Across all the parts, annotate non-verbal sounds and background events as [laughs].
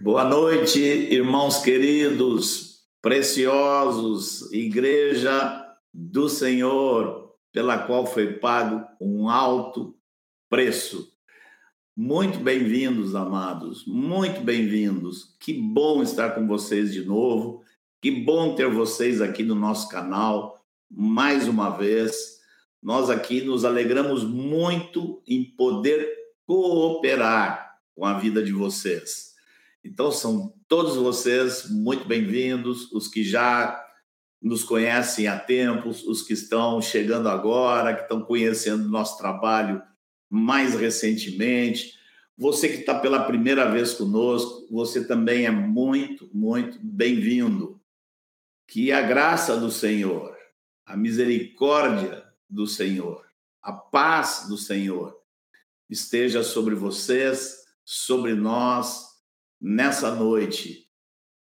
Boa noite, irmãos queridos, preciosos, Igreja do Senhor, pela qual foi pago um alto preço. Muito bem-vindos, amados, muito bem-vindos. Que bom estar com vocês de novo. Que bom ter vocês aqui no nosso canal mais uma vez. Nós aqui nos alegramos muito em poder cooperar com a vida de vocês. Então, são todos vocês muito bem-vindos, os que já nos conhecem há tempos, os que estão chegando agora, que estão conhecendo nosso trabalho mais recentemente. Você que está pela primeira vez conosco, você também é muito, muito bem-vindo. Que a graça do Senhor, a misericórdia do Senhor, a paz do Senhor esteja sobre vocês, sobre nós nessa noite,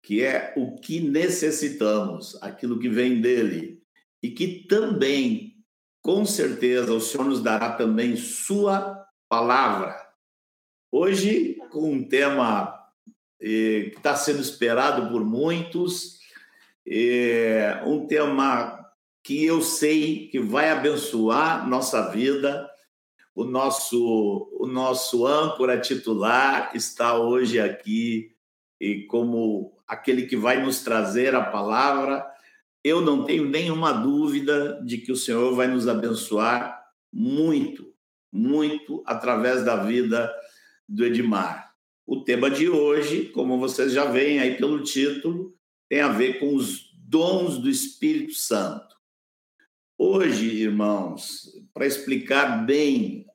que é o que necessitamos, aquilo que vem dele, e que também, com certeza, o Senhor nos dará também Sua palavra. Hoje, com um tema eh, que está sendo esperado por muitos, eh, um tema que eu sei que vai abençoar nossa vida, o nosso, o nosso âncora titular está hoje aqui e como aquele que vai nos trazer a palavra. Eu não tenho nenhuma dúvida de que o Senhor vai nos abençoar muito, muito através da vida do Edmar. O tema de hoje, como vocês já veem aí pelo título, tem a ver com os dons do Espírito Santo. Hoje, irmãos, para explicar bem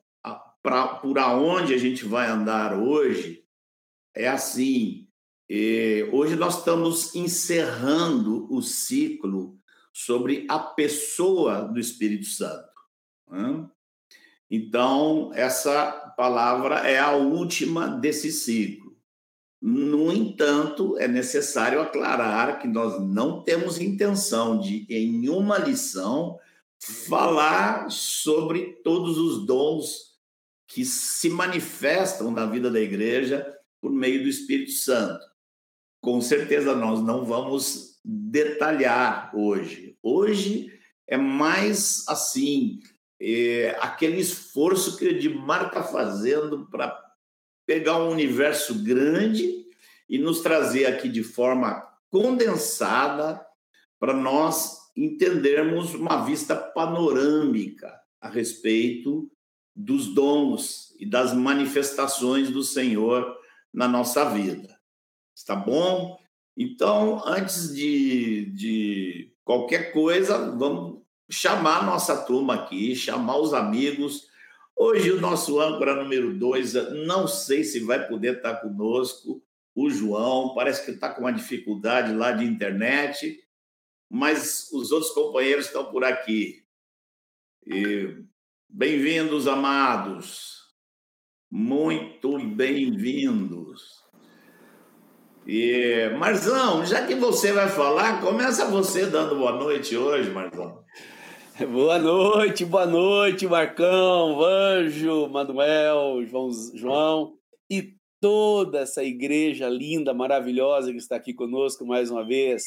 pra, por aonde a gente vai andar hoje, é assim. hoje nós estamos encerrando o ciclo sobre a pessoa do Espírito Santo. Né? Então, essa palavra é a última desse ciclo. No entanto, é necessário aclarar que nós não temos intenção de, em uma lição, falar sobre todos os dons que se manifestam na vida da igreja por meio do Espírito Santo. Com certeza nós não vamos detalhar hoje. Hoje é mais assim, é, aquele esforço que o Edmar está fazendo para pegar um universo grande e nos trazer aqui de forma condensada para nós entendermos uma vista panorâmica a respeito dos dons e das manifestações do Senhor na nossa vida. Está bom? Então, antes de, de qualquer coisa, vamos chamar a nossa turma aqui, chamar os amigos. Hoje, o nosso âncora número dois, não sei se vai poder estar conosco, o João, parece que está com uma dificuldade lá de internet, mas os outros companheiros estão por aqui. Bem-vindos, amados. Muito bem-vindos. E, Marzão, já que você vai falar, começa você dando boa noite hoje, Marzão. [laughs] Boa noite, boa noite, Marcão, Anjo, Manuel, João, João e toda essa igreja linda, maravilhosa que está aqui conosco mais uma vez.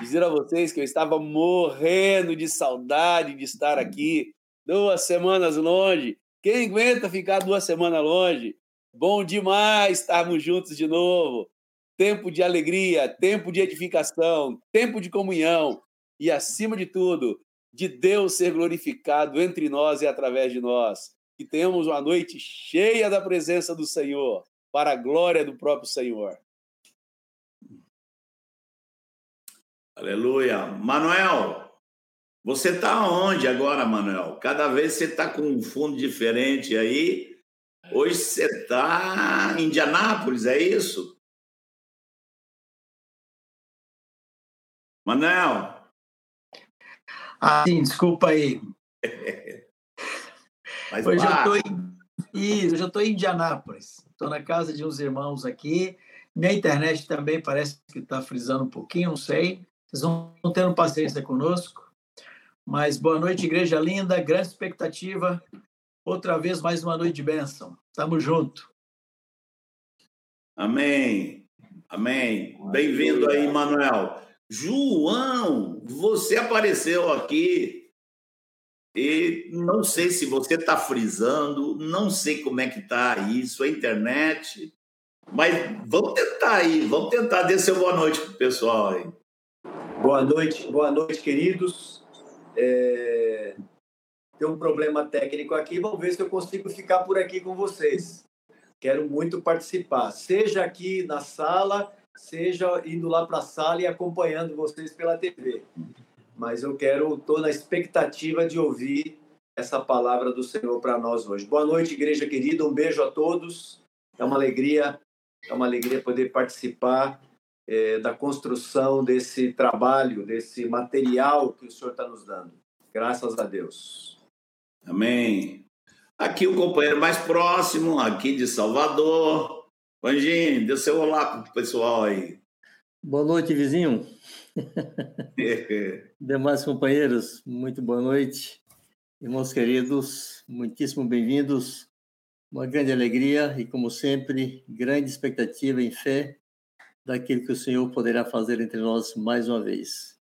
Dizer a vocês que eu estava morrendo de saudade de estar aqui Duas semanas longe. Quem aguenta ficar duas semanas longe? Bom demais estarmos juntos de novo. Tempo de alegria, tempo de edificação, tempo de comunhão e, acima de tudo, de Deus ser glorificado entre nós e através de nós. Que tenhamos uma noite cheia da presença do Senhor, para a glória do próprio Senhor. Aleluia. Manuel, você está onde agora, Manuel? Cada vez você está com um fundo diferente aí. Hoje você está em Indianápolis, é isso? Manuel? Ah, sim, desculpa aí. [laughs] Mas hoje eu estou em... Isso, eu estou em Indianápolis. Estou na casa de uns irmãos aqui. Minha internet também parece que está frisando um pouquinho, não sei. Vocês vão tendo paciência conosco. Mas boa noite, igreja linda, grande expectativa. Outra vez, mais uma noite de bênção. Estamos juntos. Amém. Amém. Bem-vindo aí, Manuel. João, você apareceu aqui e não sei se você está frisando, não sei como é que está isso, a internet, mas vamos tentar aí, vamos tentar seu boa noite para o pessoal aí. Boa noite, boa noite, queridos. É... Tem um problema técnico aqui, vamos ver se eu consigo ficar por aqui com vocês. Quero muito participar, seja aqui na sala, seja indo lá para a sala e acompanhando vocês pela TV. Mas eu quero, estou na expectativa de ouvir essa palavra do Senhor para nós hoje. Boa noite, igreja querida, um beijo a todos. É uma alegria, é uma alegria poder participar é, da construção desse trabalho, desse material que o Senhor está nos dando. Graças a Deus. Amém. Aqui o companheiro mais próximo, aqui de Salvador. Anjinho, dê seu olá para o pessoal aí. Boa noite, vizinho. [laughs] Demais companheiros, muito boa noite. Irmãos queridos, muitíssimo bem-vindos. Uma grande alegria e, como sempre, grande expectativa em fé daquilo que o Senhor poderá fazer entre nós mais uma vez.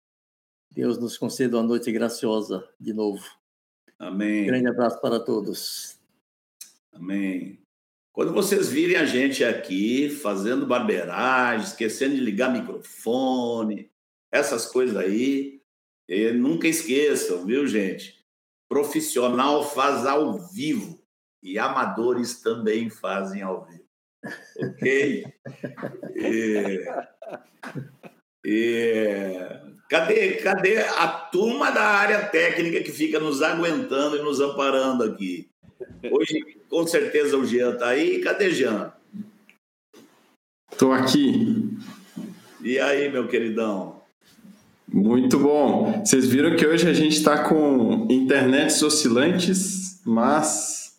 Deus nos conceda uma noite graciosa de novo. Amém. Grande abraço para todos. Amém. Quando vocês virem a gente aqui fazendo barbeiragem, esquecendo de ligar microfone, essas coisas aí, nunca esqueçam, viu, gente? Profissional faz ao vivo e amadores também fazem ao vivo. Ok? E, e, cadê, cadê a turma da área técnica que fica nos aguentando e nos amparando aqui? Hoje, com certeza, o Jean está aí. Cadê Jean? Estou aqui. E aí, meu queridão? Muito bom. Vocês viram que hoje a gente está com internets oscilantes, mas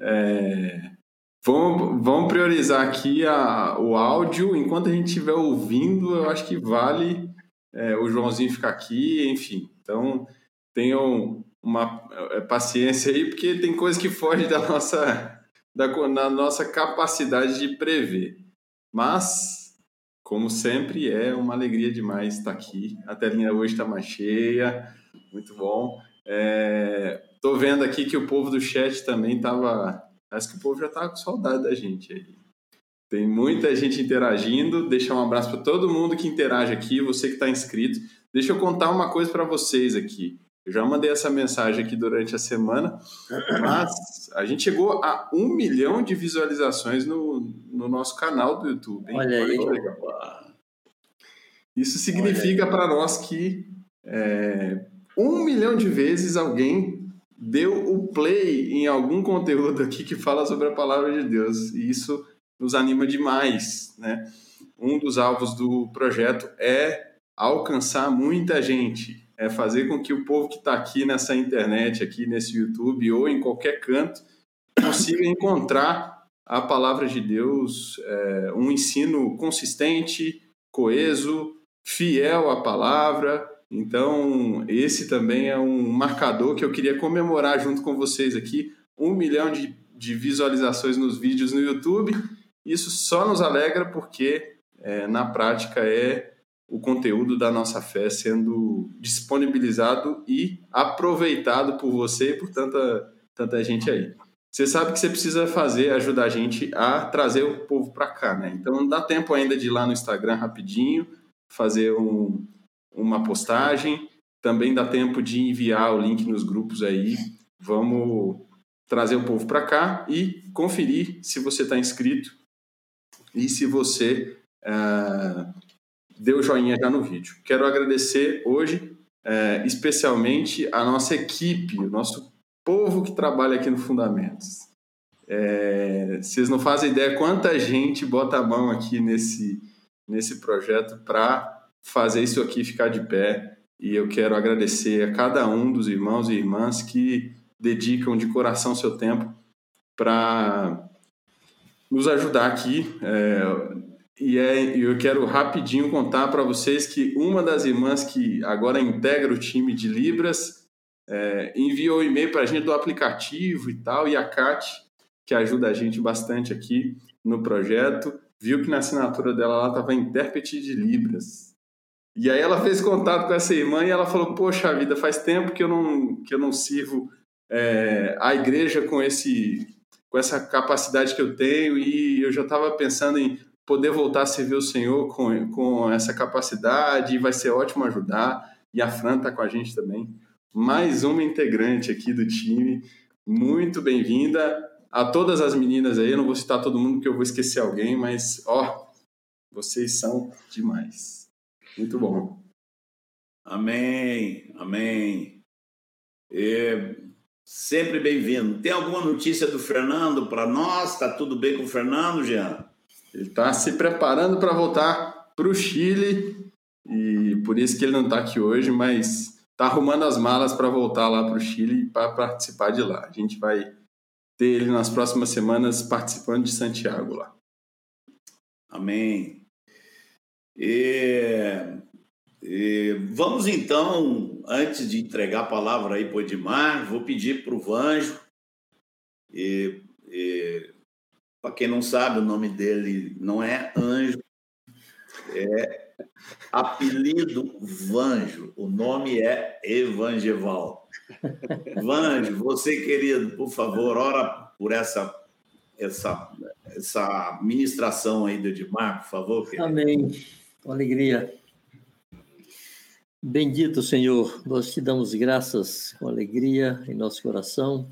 é, Vamos, vamos priorizar aqui a, o áudio. Enquanto a gente estiver ouvindo, eu acho que vale é, o Joãozinho ficar aqui, enfim. Então, tenham uma é, paciência aí, porque tem coisa que foge da nossa, da, na nossa capacidade de prever. Mas, como sempre, é uma alegria demais estar aqui. A telinha hoje está mais cheia, muito bom. Estou é, vendo aqui que o povo do chat também estava Acho que o povo já tá com saudade da gente aí. Tem muita gente interagindo. Deixa um abraço para todo mundo que interage aqui, você que está inscrito. Deixa eu contar uma coisa para vocês aqui. Eu já mandei essa mensagem aqui durante a semana, mas a gente chegou a um milhão de visualizações no, no nosso canal do YouTube. Hein? Olha aí. Isso significa para nós que é, um milhão de vezes alguém deu o play em algum conteúdo aqui que fala sobre a palavra de Deus. E isso nos anima demais, né? Um dos alvos do projeto é alcançar muita gente, é fazer com que o povo que está aqui nessa internet, aqui nesse YouTube ou em qualquer canto, consiga encontrar a palavra de Deus, é, um ensino consistente, coeso, fiel à palavra, então, esse também é um marcador que eu queria comemorar junto com vocês aqui. Um milhão de, de visualizações nos vídeos no YouTube. Isso só nos alegra porque, é, na prática, é o conteúdo da nossa fé sendo disponibilizado e aproveitado por você e por tanta, tanta gente aí. Você sabe que você precisa fazer, ajudar a gente a trazer o povo para cá, né? Então, não dá tempo ainda de ir lá no Instagram rapidinho, fazer um, uma postagem. Também dá tempo de enviar o link nos grupos aí. Vamos trazer o povo para cá e conferir se você está inscrito e se você uh, deu joinha já no vídeo. Quero agradecer hoje, uh, especialmente, a nossa equipe, o nosso povo que trabalha aqui no Fundamentos. É, vocês não fazem ideia quanta gente bota a mão aqui nesse, nesse projeto para fazer isso aqui ficar de pé. E eu quero agradecer a cada um dos irmãos e irmãs que dedicam de coração seu tempo para nos ajudar aqui. É, e é, eu quero rapidinho contar para vocês que uma das irmãs que agora integra o time de Libras é, enviou um e-mail para a gente do aplicativo e tal, e a Kat, que ajuda a gente bastante aqui no projeto, viu que na assinatura dela lá estava intérprete de Libras. E aí ela fez contato com essa irmã e ela falou: Poxa vida, faz tempo que eu não, que eu não sirvo é, a igreja com, esse, com essa capacidade que eu tenho e eu já estava pensando em poder voltar a servir o Senhor com, com essa capacidade e vai ser ótimo ajudar. E a Fran está com a gente também. Mais uma integrante aqui do time. Muito bem-vinda a todas as meninas aí. Eu não vou citar todo mundo porque eu vou esquecer alguém, mas ó, vocês são demais. Muito bom. Amém, amém. É, sempre bem-vindo. Tem alguma notícia do Fernando para nós? Está tudo bem com o Fernando, Jean? Ele está se preparando para voltar para o Chile e por isso que ele não está aqui hoje, mas está arrumando as malas para voltar lá para o Chile para participar de lá. A gente vai ter ele nas próximas semanas participando de Santiago lá. Amém. E, e, vamos então, antes de entregar a palavra aí para o Edmar, vou pedir para o Vanjo, e, e para quem não sabe, o nome dele não é Anjo, é apelido Vanjo, o nome é Evangeval. [laughs] Vanjo, você querido, por favor, ora por essa essa essa ministração aí do Edmar, por favor. Querido. Amém com alegria. Bendito Senhor, nós te damos graças com alegria em nosso coração,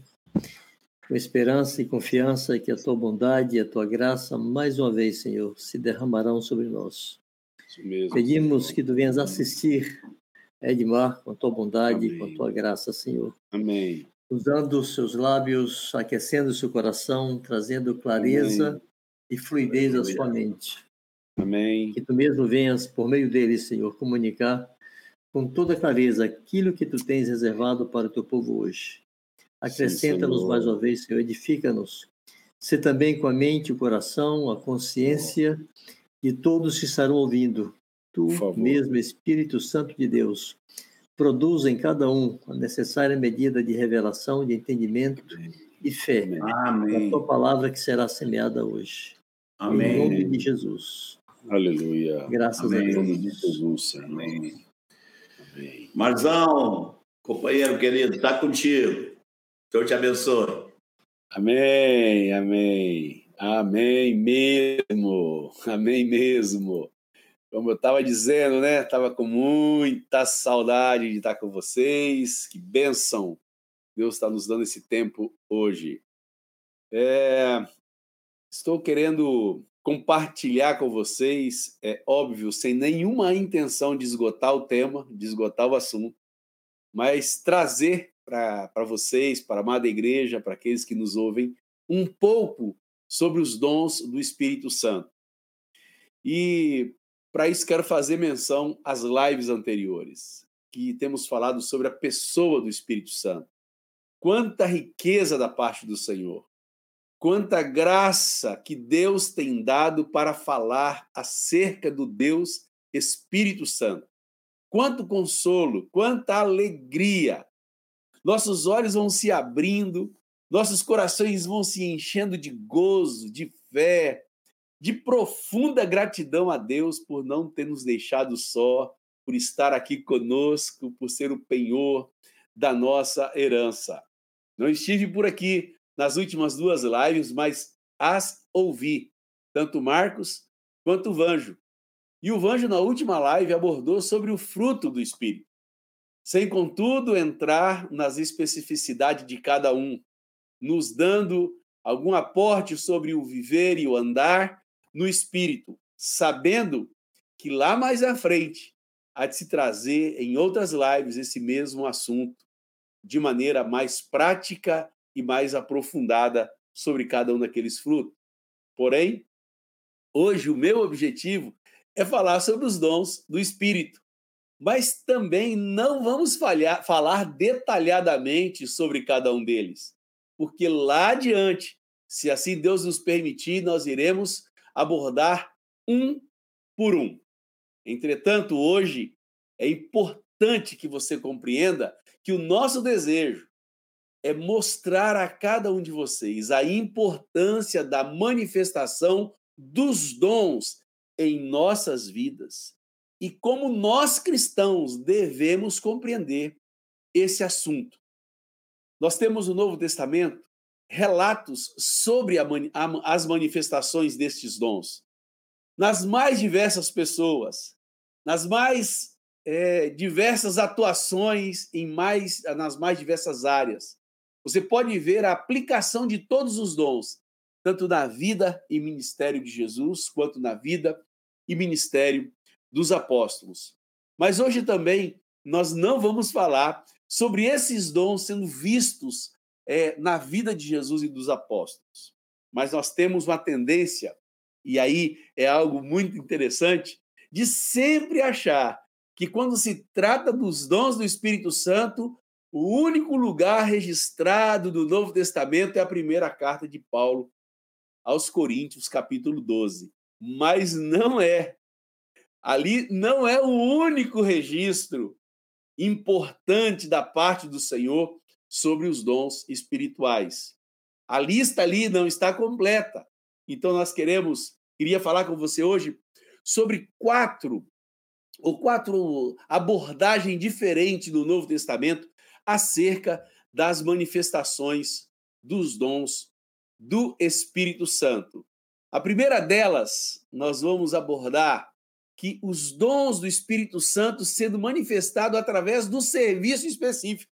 com esperança e confiança que a tua bondade e a tua graça, mais uma vez, Senhor, se derramarão sobre nós. Pedimos que tu venhas assistir Edmar com a tua bondade e com a tua graça, Senhor. Amém. Usando os seus lábios, aquecendo o seu coração, trazendo clareza Amém. e fluidez à sua mente. Amém. Que tu mesmo venhas, por meio dele, Senhor, comunicar com toda clareza aquilo que tu tens reservado para o teu povo hoje. Acrescenta-nos mais uma vez, Senhor, edifica-nos. Se também com a mente, o coração, a consciência de todos que estarão ouvindo. Tu mesmo, Espírito Santo de Deus, produz em cada um a necessária medida de revelação, de entendimento e fé. Amém. A tua palavra que será semeada hoje. Amém. Em nome de Jesus. Aleluia. Graças Amém. a Deus. Em nome de Jesus. Amém. Amém. Marzão, companheiro querido, está contigo. Deus te abençoe. Amém, amém. Amém mesmo. Amém mesmo. Como eu estava dizendo, né? Estava com muita saudade de estar com vocês. Que bênção. Deus está nos dando esse tempo hoje. É... Estou querendo compartilhar com vocês, é óbvio, sem nenhuma intenção de esgotar o tema, de esgotar o assunto, mas trazer para vocês, para a amada igreja, para aqueles que nos ouvem, um pouco sobre os dons do Espírito Santo. E para isso quero fazer menção às lives anteriores, que temos falado sobre a pessoa do Espírito Santo. Quanta riqueza da parte do Senhor quanta graça que Deus tem dado para falar acerca do Deus Espírito Santo. Quanto consolo, quanta alegria. Nossos olhos vão se abrindo, nossos corações vão se enchendo de gozo, de fé, de profunda gratidão a Deus por não ter nos deixado só, por estar aqui conosco, por ser o penhor da nossa herança. Não estive por aqui nas últimas duas lives, mas as ouvi, tanto Marcos quanto o Vanjo. E o Vanjo, na última live, abordou sobre o fruto do Espírito, sem, contudo, entrar nas especificidades de cada um, nos dando algum aporte sobre o viver e o andar no Espírito, sabendo que lá mais à frente há de se trazer em outras lives esse mesmo assunto de maneira mais prática e mais aprofundada sobre cada um daqueles frutos. Porém, hoje o meu objetivo é falar sobre os dons do Espírito, mas também não vamos falhar, falar detalhadamente sobre cada um deles, porque lá adiante, se assim Deus nos permitir, nós iremos abordar um por um. Entretanto, hoje é importante que você compreenda que o nosso desejo é mostrar a cada um de vocês a importância da manifestação dos dons em nossas vidas e como nós cristãos devemos compreender esse assunto. Nós temos no Novo Testamento relatos sobre a, a, as manifestações destes dons. Nas mais diversas pessoas, nas mais é, diversas atuações em mais, nas mais diversas áreas. Você pode ver a aplicação de todos os dons, tanto na vida e ministério de Jesus, quanto na vida e ministério dos apóstolos. Mas hoje também nós não vamos falar sobre esses dons sendo vistos é, na vida de Jesus e dos apóstolos. Mas nós temos uma tendência, e aí é algo muito interessante, de sempre achar que quando se trata dos dons do Espírito Santo, o único lugar registrado do Novo Testamento é a primeira carta de Paulo aos Coríntios, capítulo 12. Mas não é. Ali não é o único registro importante da parte do Senhor sobre os dons espirituais. A lista ali não está completa. Então nós queremos, queria falar com você hoje sobre quatro ou quatro abordagens diferentes do Novo Testamento acerca das manifestações dos dons do Espírito Santo. A primeira delas, nós vamos abordar que os dons do Espírito Santo sendo manifestado através do serviço específico.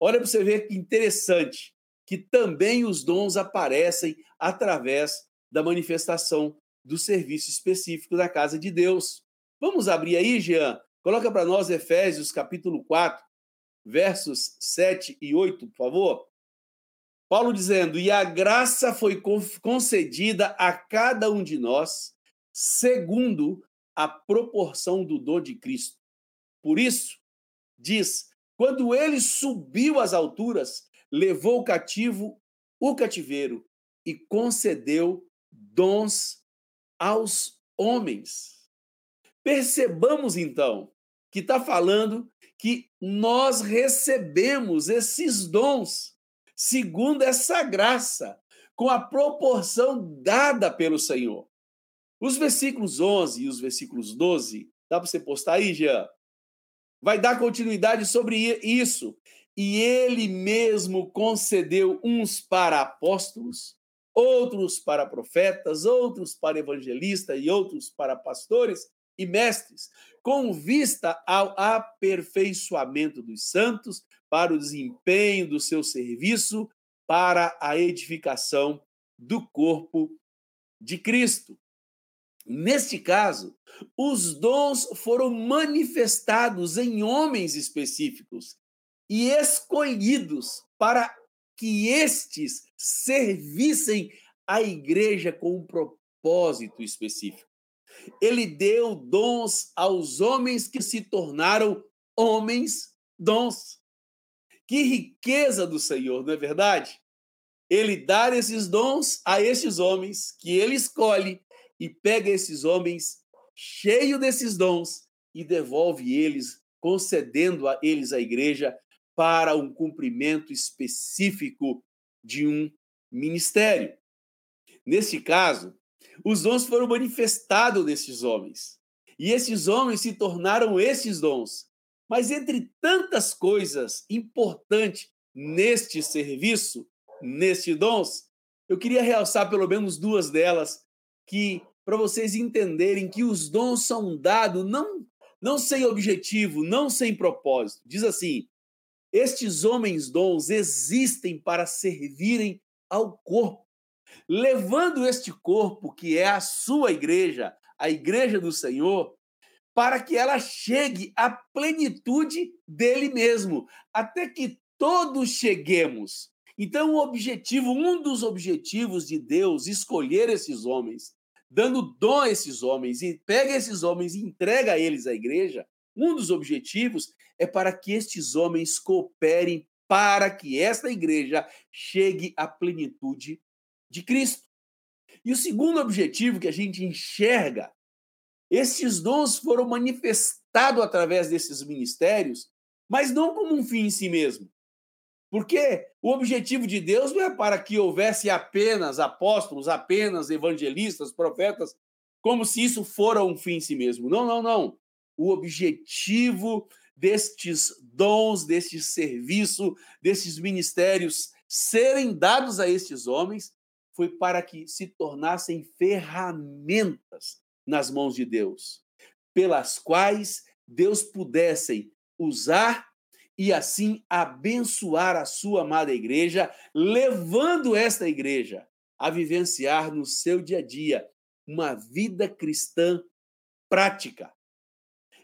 Olha para você ver que interessante, que também os dons aparecem através da manifestação do serviço específico da casa de Deus. Vamos abrir aí, Jean? Coloca para nós Efésios capítulo 4, versos 7 e 8, por favor. Paulo dizendo: E a graça foi concedida a cada um de nós, segundo a proporção do dom de Cristo. Por isso, diz: quando ele subiu às alturas, levou cativo o cativeiro e concedeu dons aos homens. Percebamos então que está falando que nós recebemos esses dons segundo essa graça, com a proporção dada pelo Senhor. Os versículos 11 e os versículos 12, dá para você postar aí, Jean? Vai dar continuidade sobre isso. E ele mesmo concedeu uns para apóstolos, outros para profetas, outros para evangelistas e outros para pastores e mestres, com vista ao aperfeiçoamento dos santos, para o desempenho do seu serviço, para a edificação do corpo de Cristo. Neste caso, os dons foram manifestados em homens específicos e escolhidos para que estes servissem a igreja com um propósito específico. Ele deu dons aos homens que se tornaram homens dons. Que riqueza do Senhor, não é verdade? Ele dá esses dons a esses homens que ele escolhe e pega esses homens cheio desses dons e devolve eles, concedendo a eles a igreja para um cumprimento específico de um ministério. Neste caso, os dons foram manifestados nesses homens. E esses homens se tornaram esses dons. Mas entre tantas coisas importantes neste serviço, neste dons, eu queria realçar pelo menos duas delas que para vocês entenderem que os dons são dados não não sem objetivo, não sem propósito. Diz assim: estes homens dons existem para servirem ao corpo levando este corpo, que é a sua igreja, a igreja do Senhor, para que ela chegue à plenitude dele mesmo, até que todos cheguemos. Então, o objetivo, um dos objetivos de Deus, escolher esses homens, dando dom a esses homens, e pega esses homens e entrega a eles a igreja, um dos objetivos é para que estes homens cooperem para que esta igreja chegue à plenitude de Cristo. E o segundo objetivo que a gente enxerga, esses dons foram manifestados através desses ministérios, mas não como um fim em si mesmo. Porque o objetivo de Deus não é para que houvesse apenas apóstolos, apenas evangelistas, profetas, como se isso fora um fim em si mesmo. Não, não, não. O objetivo destes dons, deste serviço, destes ministérios serem dados a estes homens foi para que se tornassem ferramentas nas mãos de Deus, pelas quais Deus pudessem usar e assim abençoar a sua amada igreja, levando esta igreja a vivenciar no seu dia a dia uma vida cristã prática.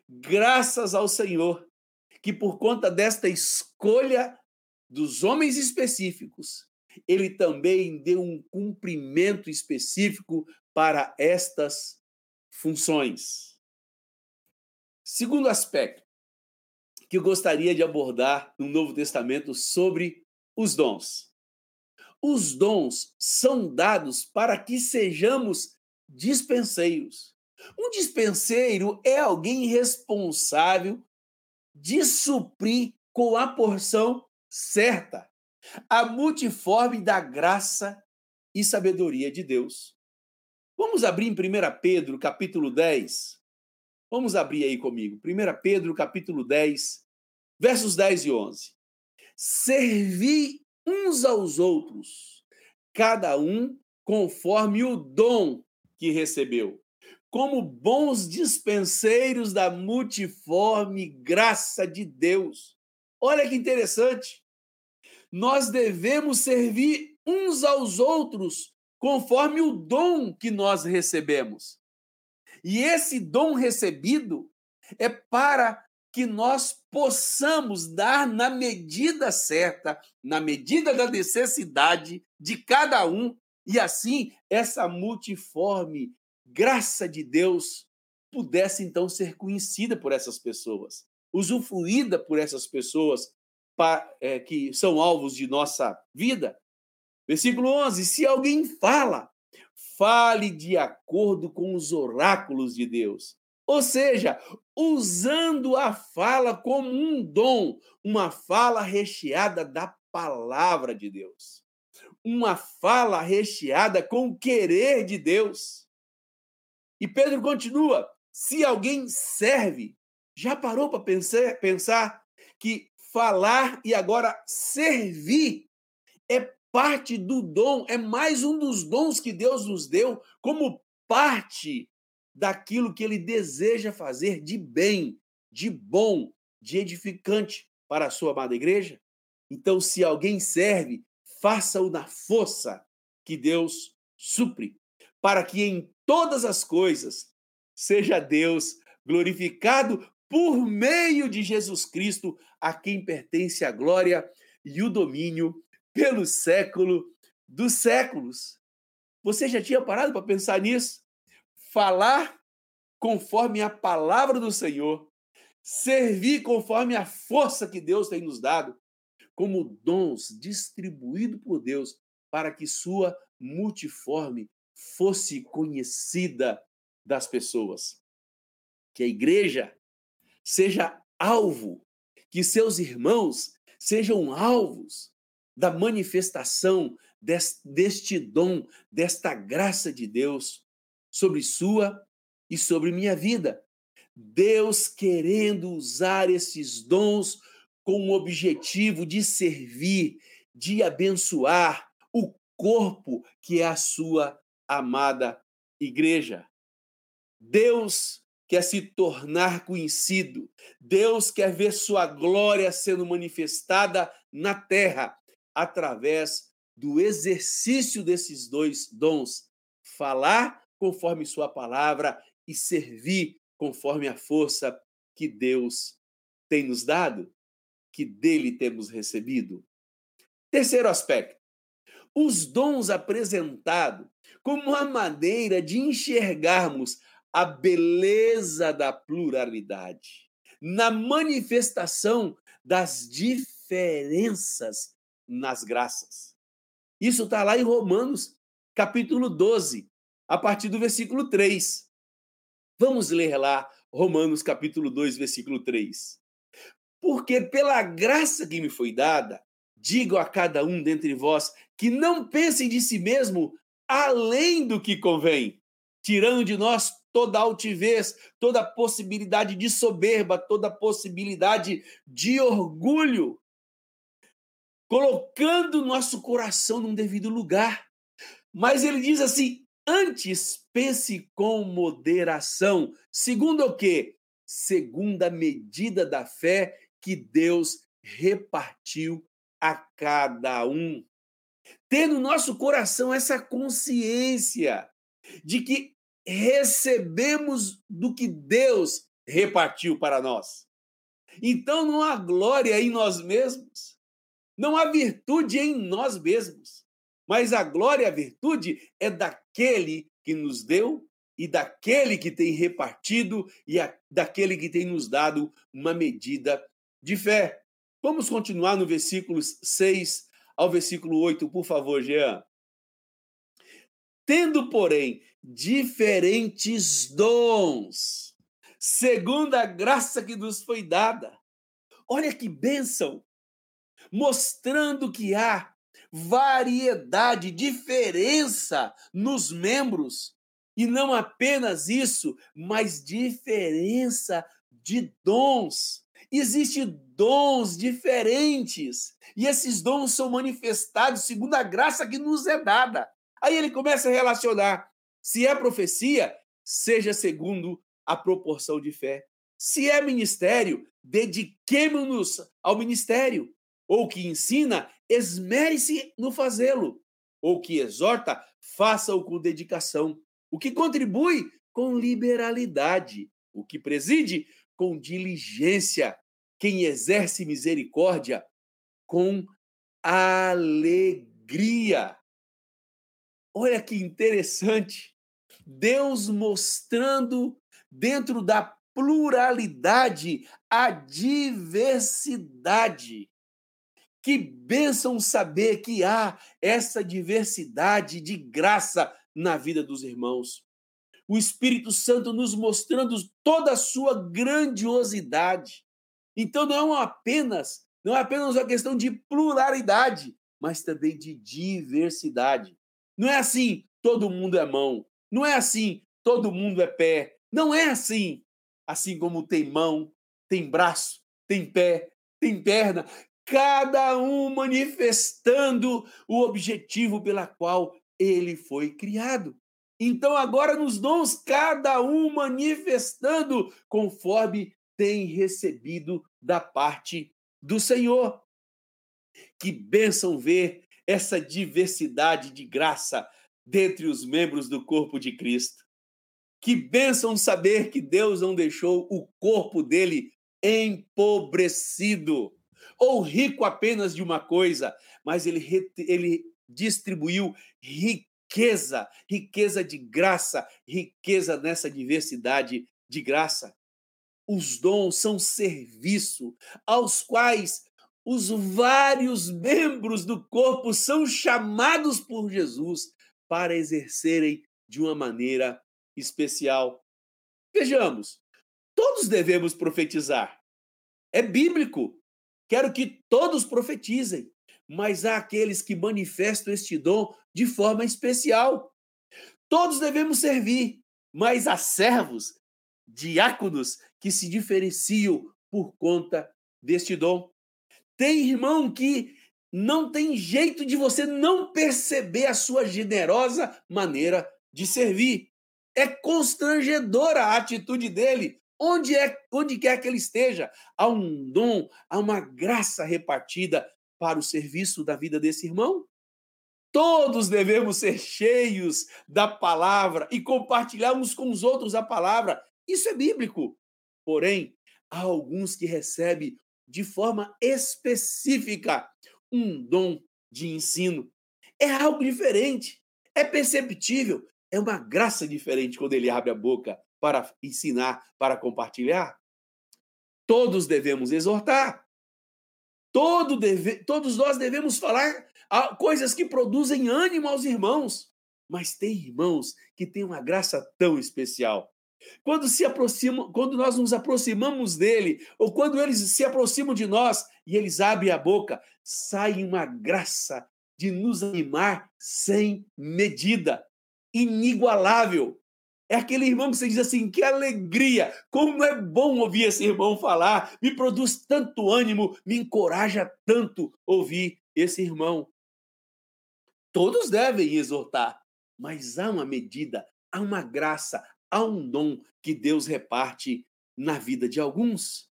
Graças ao Senhor, que por conta desta escolha dos homens específicos, ele também deu um cumprimento específico para estas funções. Segundo aspecto que eu gostaria de abordar no Novo Testamento sobre os dons. Os dons são dados para que sejamos dispenseiros. Um dispenseiro é alguém responsável de suprir com a porção certa a multiforme da graça e sabedoria de Deus. Vamos abrir em 1 Pedro, capítulo 10. Vamos abrir aí comigo. 1 Pedro, capítulo 10, versos 10 e 11. Servi uns aos outros, cada um conforme o dom que recebeu, como bons dispenseiros da multiforme graça de Deus. Olha que interessante nós devemos servir uns aos outros conforme o dom que nós recebemos. E esse dom recebido é para que nós possamos dar na medida certa, na medida da necessidade de cada um, e assim essa multiforme graça de Deus pudesse então ser conhecida por essas pessoas, usufruída por essas pessoas, que são alvos de nossa vida. Versículo 11: Se alguém fala, fale de acordo com os oráculos de Deus. Ou seja, usando a fala como um dom, uma fala recheada da palavra de Deus. Uma fala recheada com o querer de Deus. E Pedro continua: se alguém serve, já parou para pensar, pensar que falar e agora servir é parte do dom, é mais um dos dons que Deus nos deu como parte daquilo que ele deseja fazer de bem, de bom, de edificante para a sua amada igreja. Então, se alguém serve, faça-o na força que Deus supre, para que em todas as coisas seja Deus glorificado por meio de Jesus Cristo, a quem pertence a glória e o domínio pelo século dos séculos. Você já tinha parado para pensar nisso? Falar conforme a palavra do Senhor, servir conforme a força que Deus tem nos dado, como dons distribuídos por Deus para que sua multiforme fosse conhecida das pessoas. Que a igreja seja alvo, que seus irmãos sejam alvos da manifestação deste dom, desta graça de Deus sobre sua e sobre minha vida. Deus querendo usar esses dons com o objetivo de servir, de abençoar o corpo que é a sua amada igreja. Deus quer se tornar conhecido. Deus quer ver sua glória sendo manifestada na terra através do exercício desses dois dons: falar conforme sua palavra e servir conforme a força que Deus tem nos dado, que dele temos recebido. Terceiro aspecto: os dons apresentados como uma maneira de enxergarmos a beleza da pluralidade, na manifestação das diferenças nas graças. Isso está lá em Romanos, capítulo 12, a partir do versículo 3. Vamos ler lá Romanos, capítulo 2, versículo 3. Porque pela graça que me foi dada, digo a cada um dentre vós que não pense de si mesmo além do que convém, tirando de nós toda altivez, toda possibilidade de soberba, toda possibilidade de orgulho, colocando nosso coração num devido lugar. Mas ele diz assim: antes pense com moderação, segundo o quê? Segundo a medida da fé que Deus repartiu a cada um. Ter no nosso coração essa consciência de que recebemos do que Deus repartiu para nós. Então não há glória em nós mesmos, não há virtude em nós mesmos, mas a glória e a virtude é daquele que nos deu e daquele que tem repartido e a, daquele que tem nos dado uma medida de fé. Vamos continuar no versículos 6 ao versículo 8, por favor, Jean. Tendo, porém, diferentes dons, segundo a graça que nos foi dada. Olha que bênção! Mostrando que há variedade, diferença nos membros. E não apenas isso, mas diferença de dons. Existem dons diferentes. E esses dons são manifestados segundo a graça que nos é dada. Aí ele começa a relacionar se é profecia, seja segundo a proporção de fé. Se é ministério, dediquemos-nos ao ministério. Ou que ensina, esmere-se no fazê-lo. Ou que exorta, faça-o com dedicação. O que contribui, com liberalidade. O que preside, com diligência. Quem exerce misericórdia, com alegria. Olha que interessante. Deus mostrando dentro da pluralidade a diversidade. Que bênção saber que há essa diversidade de graça na vida dos irmãos. O Espírito Santo nos mostrando toda a sua grandiosidade. Então não é apenas, não é apenas uma questão de pluralidade, mas também de diversidade. Não é assim, todo mundo é mão. Não é assim, todo mundo é pé. Não é assim. Assim como tem mão, tem braço, tem pé, tem perna, cada um manifestando o objetivo pela qual ele foi criado. Então, agora nos dons, cada um manifestando conforme tem recebido da parte do Senhor. Que bênção ver essa diversidade de graça dentre os membros do corpo de Cristo. Que bênção saber que Deus não deixou o corpo dele empobrecido ou rico apenas de uma coisa, mas ele, ele distribuiu riqueza, riqueza de graça, riqueza nessa diversidade de graça. Os dons são serviço aos quais os vários membros do corpo são chamados por Jesus para exercerem de uma maneira especial. Vejamos, todos devemos profetizar. É bíblico. Quero que todos profetizem, mas há aqueles que manifestam este dom de forma especial. Todos devemos servir, mas há servos, diáconos, que se diferenciam por conta deste dom. Tem irmão que não tem jeito de você não perceber a sua generosa maneira de servir. É constrangedora a atitude dele, onde é, onde quer que ele esteja. Há um dom, há uma graça repartida para o serviço da vida desse irmão. Todos devemos ser cheios da palavra e compartilharmos com os outros a palavra. Isso é bíblico. Porém, há alguns que recebem de forma específica um dom de ensino. É algo diferente, é perceptível, é uma graça diferente quando ele abre a boca para ensinar, para compartilhar. Todos devemos exortar. Todo deve, todos nós devemos falar coisas que produzem ânimo aos irmãos. Mas tem irmãos que têm uma graça tão especial quando se aproximam, quando nós nos aproximamos dele, ou quando eles se aproximam de nós e eles abrem a boca, sai uma graça de nos animar sem medida, inigualável. É aquele irmão que você diz assim: que alegria, como é bom ouvir esse irmão falar, me produz tanto ânimo, me encoraja tanto ouvir esse irmão. Todos devem exortar, mas há uma medida, há uma graça, há um dom que Deus reparte na vida de alguns.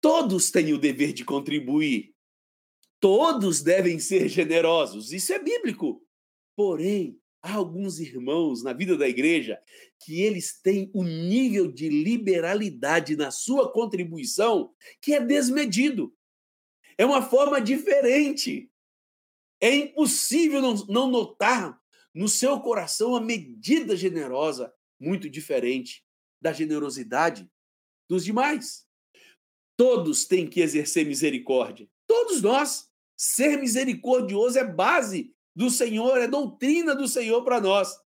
Todos têm o dever de contribuir. Todos devem ser generosos. Isso é bíblico. Porém, há alguns irmãos na vida da igreja que eles têm um nível de liberalidade na sua contribuição que é desmedido. É uma forma diferente. É impossível não, notar no seu coração a medida generosa muito diferente da generosidade dos demais. Todos têm que exercer misericórdia. Todos nós. Ser misericordioso é base do Senhor, é doutrina do Senhor para nós.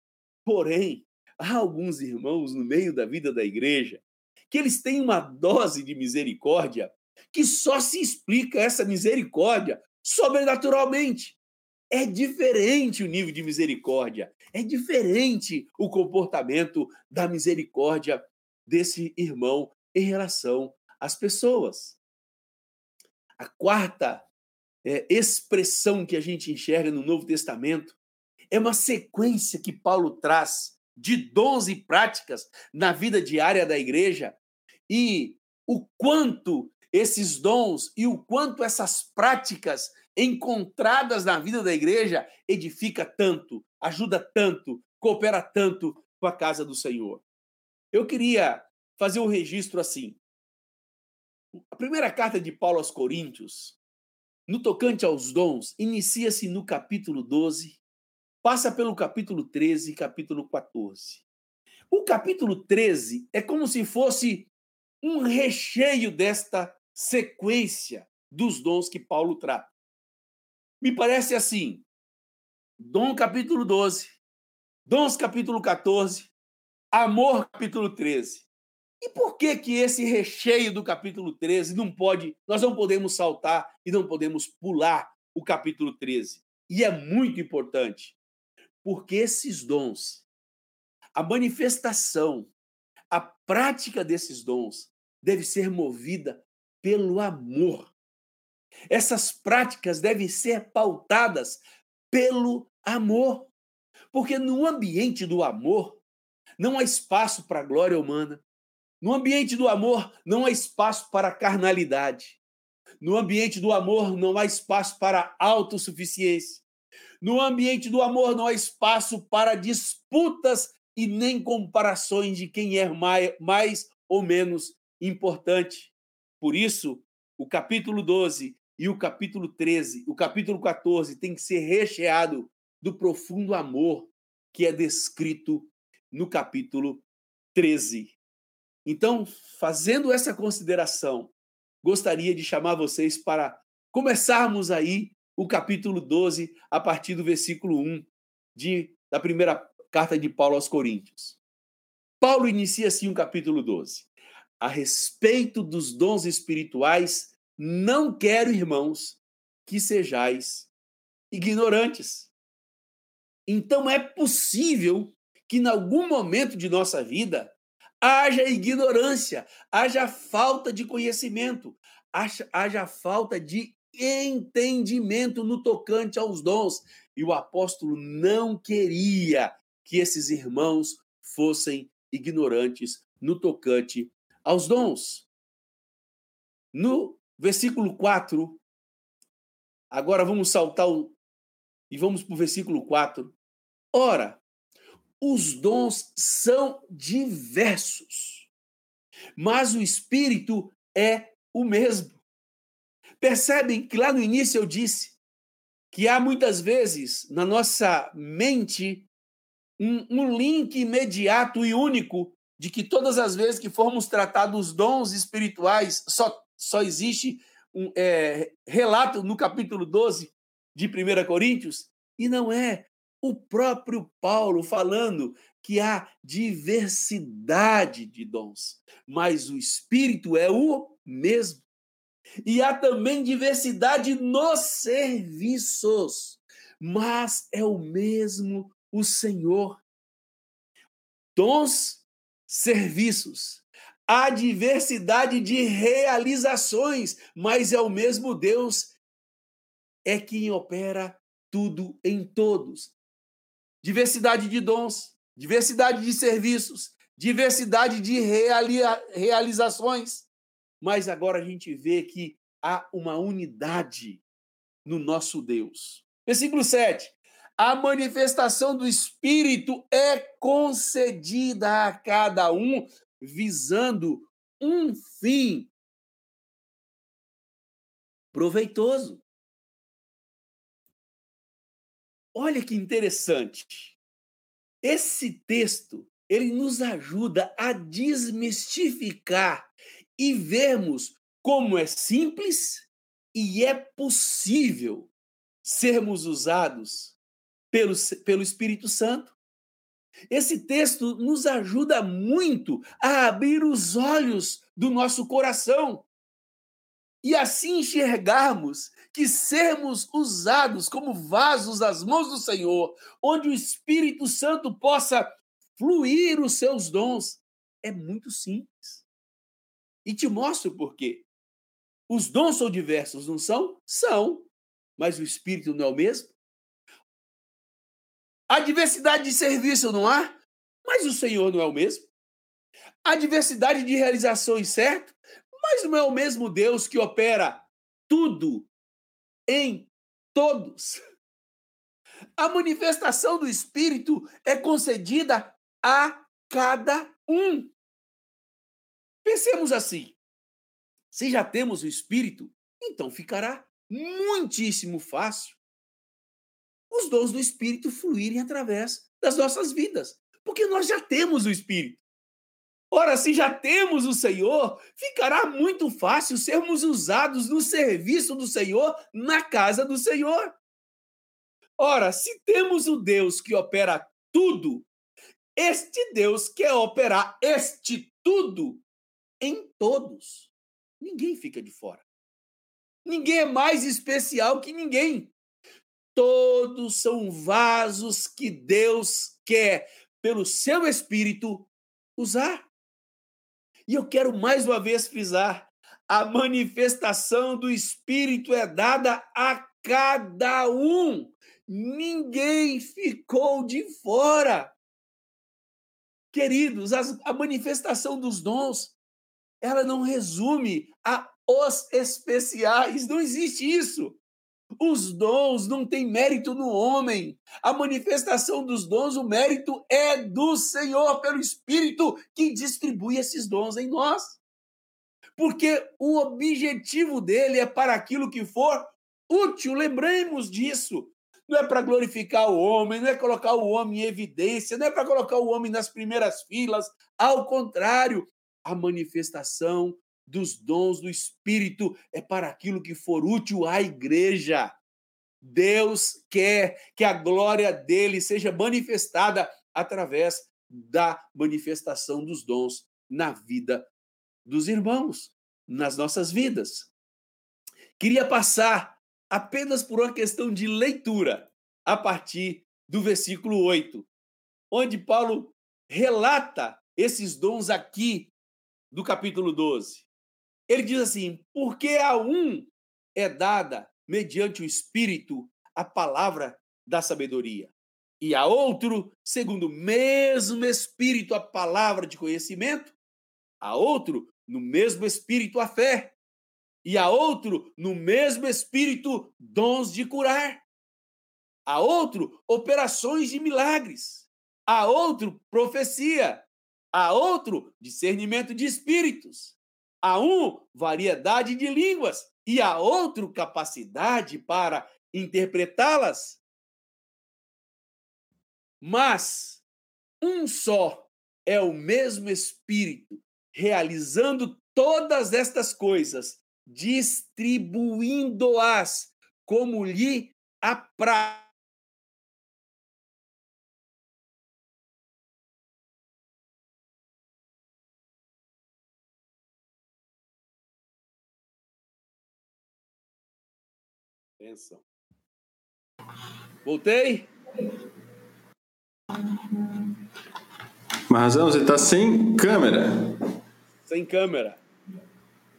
Porém, há alguns irmãos no meio da vida da igreja que eles têm uma dose de misericórdia que só se explica essa misericórdia sobrenaturalmente. É diferente o nível de misericórdia, é diferente o comportamento da misericórdia desse irmão em relação às pessoas. A quarta é, expressão que a gente enxerga no Novo Testamento é uma sequência que Paulo traz de dons e práticas na vida diária da igreja e o quanto esses dons e o quanto essas práticas encontradas na vida da igreja edifica tanto, ajuda tanto, coopera tanto com a casa do Senhor. Eu queria fazer um registro assim. A primeira carta de Paulo aos Coríntios, no tocante aos dons, inicia-se no capítulo 12, passa pelo capítulo 13 e capítulo 14. O capítulo 13 é como se fosse um recheio desta sequência dos dons que Paulo trata. Me parece assim: Dom capítulo 12, Dons capítulo 14, Amor capítulo 13. E por que que esse recheio do capítulo 13 não pode, nós não podemos saltar e não podemos pular o capítulo 13? E é muito importante, porque esses dons, a manifestação, a prática desses dons deve ser movida pelo amor. Essas práticas devem ser pautadas pelo amor. Porque no ambiente do amor não há espaço para a glória humana. No ambiente do amor não há espaço para a carnalidade. No ambiente do amor não há espaço para a autossuficiência. No ambiente do amor não há espaço para disputas e nem comparações de quem é mais, ou menos importante. Por isso, o capítulo 12 e o capítulo 13, o capítulo 14 tem que ser recheado do profundo amor que é descrito no capítulo 13. Então, fazendo essa consideração, gostaria de chamar vocês para começarmos aí o capítulo 12 a partir do versículo 1 de, da primeira carta de Paulo aos Coríntios. Paulo inicia assim o capítulo 12. A respeito dos dons espirituais, não quero, irmãos, que sejais ignorantes. Então é possível que em algum momento de nossa vida haja ignorância, haja falta de conhecimento, haja, falta de entendimento no tocante aos dons. E o apóstolo não queria que esses irmãos fossem ignorantes no tocante aos dons. No Versículo 4. Agora vamos saltar o, e vamos para o versículo 4. Ora, os dons são diversos, mas o Espírito é o mesmo. Percebem que lá no início eu disse que há muitas vezes na nossa mente um, um link imediato e único de que todas as vezes que formos tratar dos dons espirituais, só só existe um é, relato no capítulo 12 de 1 Coríntios, e não é. o próprio Paulo falando que há diversidade de dons, mas o Espírito é o mesmo. E há também diversidade nos serviços, mas é o mesmo o Senhor. Dons, serviços. Há diversidade de realizações, mas é o mesmo Deus é quem opera tudo em todos. Diversidade de dons, diversidade de serviços, diversidade de realizações. Mas agora a gente vê que há uma unidade no nosso Deus. Versículo 7. A manifestação do Espírito é concedida a cada um, visando um fim proveitoso. Olha que interessante. Esse texto, ele nos ajuda a desmistificar e vermos como é simples e é possível sermos usados pelo, pelo Espírito Santo. Esse texto nos ajuda muito a abrir os olhos do nosso coração e assim enxergarmos que sermos usados como vasos das mãos do Senhor, onde o Espírito Santo possa fluir os seus dons, é muito simples. E te mostro por quê. Os dons são diversos, não são? São. Mas o Espírito não é o mesmo? A diversidade de serviço não há? Mas o Senhor não é o mesmo? A diversidade de realizações, certo? Mas não é o mesmo Deus que opera tudo em todos. A manifestação do Espírito é concedida a cada um. Pensemos assim: se já temos o Espírito, então ficará muitíssimo fácil os dons do Espírito fluírem através das nossas vidas, porque nós já temos o Espírito. Ora, se já temos o Senhor, ficará muito fácil sermos usados no serviço do Senhor, na casa do Senhor. Ora, se temos o Deus que opera tudo, este Deus quer operar este tudo em todos. Ninguém fica de fora. Ninguém é mais especial que ninguém. Todos são vasos que Deus quer, pelo seu Espírito, usar. E eu quero mais uma vez frisar: a manifestação do Espírito é dada a cada um. Ninguém ficou de fora. Queridos, a manifestação dos dons, ela não resume a os especiais, não existe isso. Os dons não têm mérito no homem. A manifestação dos dons, o mérito é do Senhor, pelo Espírito que distribui esses dons em nós. Porque o objetivo dele é para aquilo que for útil, lembremos disso. Não é para glorificar o homem, não é colocar o homem em evidência, não é para colocar o homem nas primeiras filas. Ao contrário, a manifestação dos dons do Espírito é para aquilo que for útil à igreja. Deus quer que a glória dele seja manifestada através da manifestação dos dons na vida dos irmãos, nas nossas vidas. Queria passar apenas por uma questão de leitura, a partir do versículo 8, onde Paulo relata esses dons aqui do capítulo 12. Ele diz assim: porque a um é dada, mediante o Espírito, a palavra da sabedoria, e a outro, segundo o mesmo Espírito, a palavra de conhecimento, a outro, no mesmo Espírito, a fé, e a outro, no mesmo Espírito, dons de curar, a outro, operações de milagres, a outro, profecia, a outro, discernimento de espíritos a um, variedade de línguas, e a outro, capacidade para interpretá-las. Mas um só é o mesmo Espírito, realizando todas estas coisas, distribuindo-as como lhe apraz Benção. Voltei? Marzão, você está sem câmera. Sem câmera.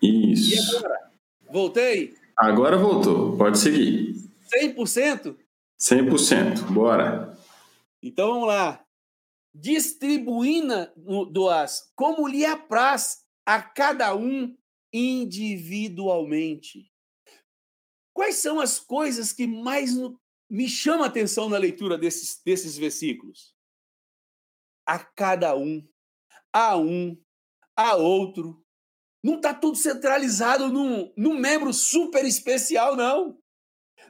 Isso. E agora? Voltei? Agora voltou. Pode seguir. 100%? 100%. Bora. Então vamos lá. Distribuindo as como lhe apraz a cada um individualmente. Quais são as coisas que mais me chamam a atenção na leitura desses, desses versículos? A cada um, a um, a outro. Não está tudo centralizado num, num membro super especial, não.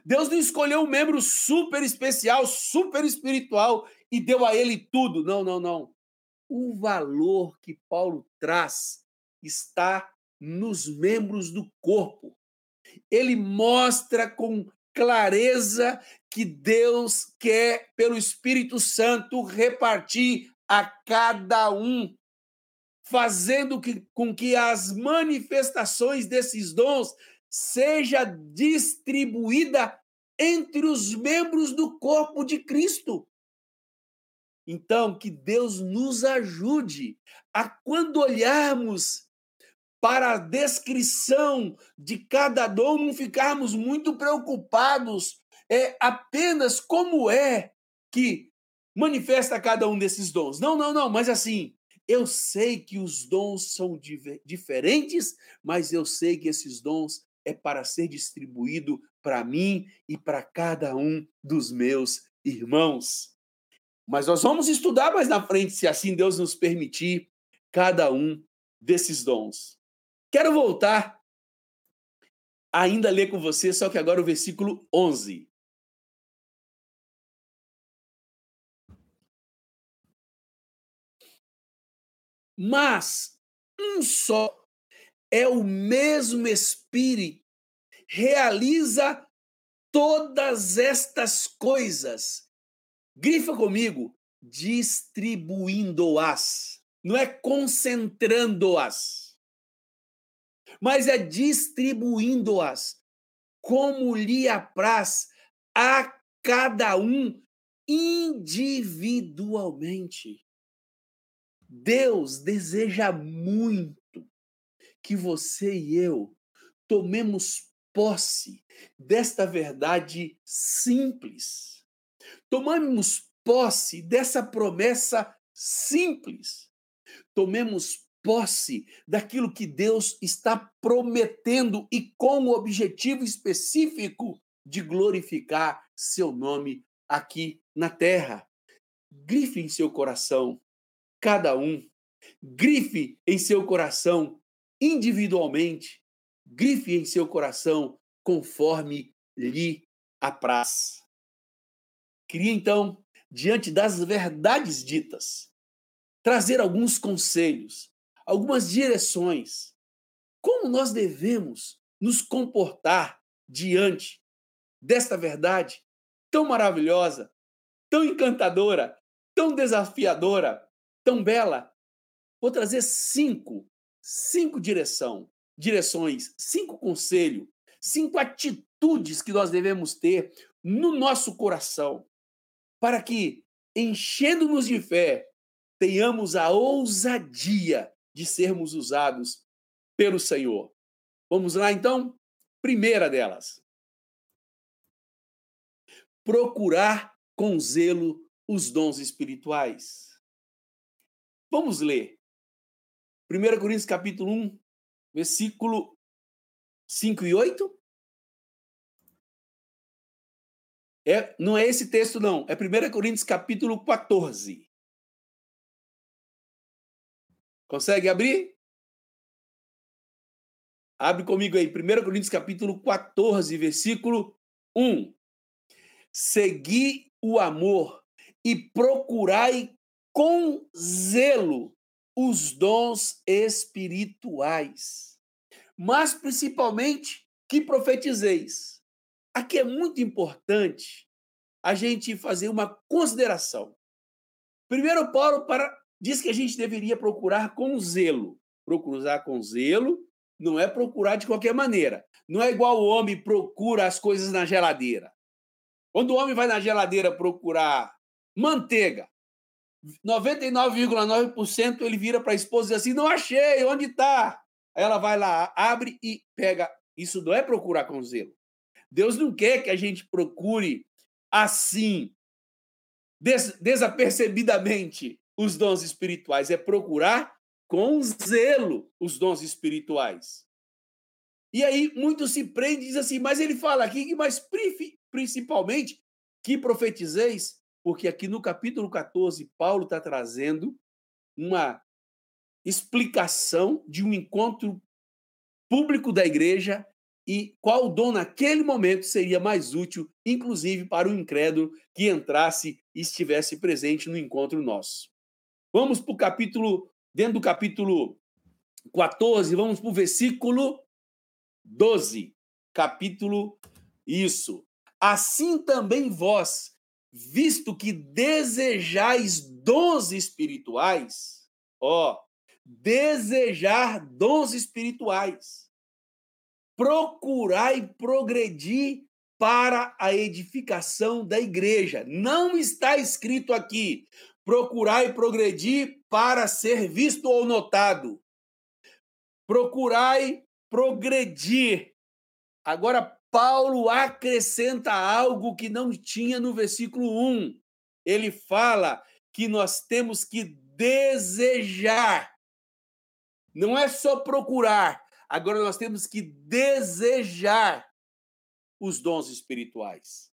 Deus não escolheu um membro super especial, super espiritual e deu a ele tudo. Não, não, não. O valor que Paulo traz está nos membros do corpo. Ele mostra com clareza que Deus quer, pelo Espírito Santo, repartir a cada um, fazendo que, com que as manifestações desses dons seja distribuída entre os membros do corpo de Cristo. Então, que Deus nos ajude a, quando olharmos para a descrição de cada dom, não ficarmos muito preocupados é apenas como é que manifesta cada um desses dons. Não, não, não, mas assim, eu sei que os dons são diferentes, mas eu sei que esses dons é para ser distribuído para mim e para cada um dos meus irmãos. Mas nós vamos estudar mais na frente, se assim Deus nos permitir, cada um desses dons. Quero voltar ainda ler com você, só que agora o versículo 11. Mas um só é o mesmo Espírito, realiza todas estas coisas. Grifa comigo, distribuindo-as. Não é concentrando-as, mas é distribuindo-as como lhe apraz a cada um individualmente. Deus deseja muito que você e eu tomemos posse desta verdade simples. Tomemos posse dessa promessa simples. Tomemos posse daquilo que Deus está prometendo e com o objetivo específico de glorificar seu nome aqui na terra. Grife em seu coração, cada um. Grife em seu coração individualmente, grife em seu coração conforme lhe apraz. Queria então, diante das verdades ditas, trazer alguns conselhos, algumas direções, como nós devemos nos comportar diante desta verdade tão maravilhosa, tão encantadora, tão desafiadora, tão bela. Vou trazer cinco cinco direção, direções, cinco conselhos, cinco atitudes que nós devemos ter no nosso coração, para que, enchendo-nos de fé, tenhamos a ousadia de sermos usados pelo Senhor. Vamos lá, então? Primeira delas. Procurar com zelo os dons espirituais. Vamos ler 1 Coríntios capítulo 1, versículo 5 e 8? É, não é esse texto, não. É 1 Coríntios capítulo 14. Consegue abrir? Abre comigo aí, 1 Coríntios capítulo 14, versículo 1. Segui o amor e procurai com zelo os dons espirituais, mas principalmente que profetizeis. Aqui é muito importante a gente fazer uma consideração. Primeiro, Paulo para, diz que a gente deveria procurar com zelo, procurar com zelo não é procurar de qualquer maneira. Não é igual o homem procura as coisas na geladeira. Quando o homem vai na geladeira procurar manteiga, 99,9% ele vira para a esposa e diz assim: Não achei, onde está? Ela vai lá, abre e pega. Isso não é procurar com zelo. Deus não quer que a gente procure assim, des desapercebidamente, os dons espirituais. É procurar com zelo os dons espirituais. E aí muitos se prendem e dizem assim, mas ele fala aqui mais principalmente que profetizeis, porque aqui no capítulo 14 Paulo está trazendo uma explicação de um encontro público da igreja e qual dom naquele momento seria mais útil, inclusive para o incrédulo que entrasse e estivesse presente no encontro nosso. Vamos para o capítulo dentro do capítulo 14, vamos para o versículo 12. Capítulo, isso. Assim também vós, visto que desejais dons espirituais, ó, desejar dons espirituais, procurai progredir para a edificação da igreja. Não está escrito aqui, procurai progredir para ser visto ou notado. Procurai progredir. Agora, Paulo acrescenta algo que não tinha no versículo 1. Ele fala que nós temos que desejar. Não é só procurar, agora nós temos que desejar os dons espirituais.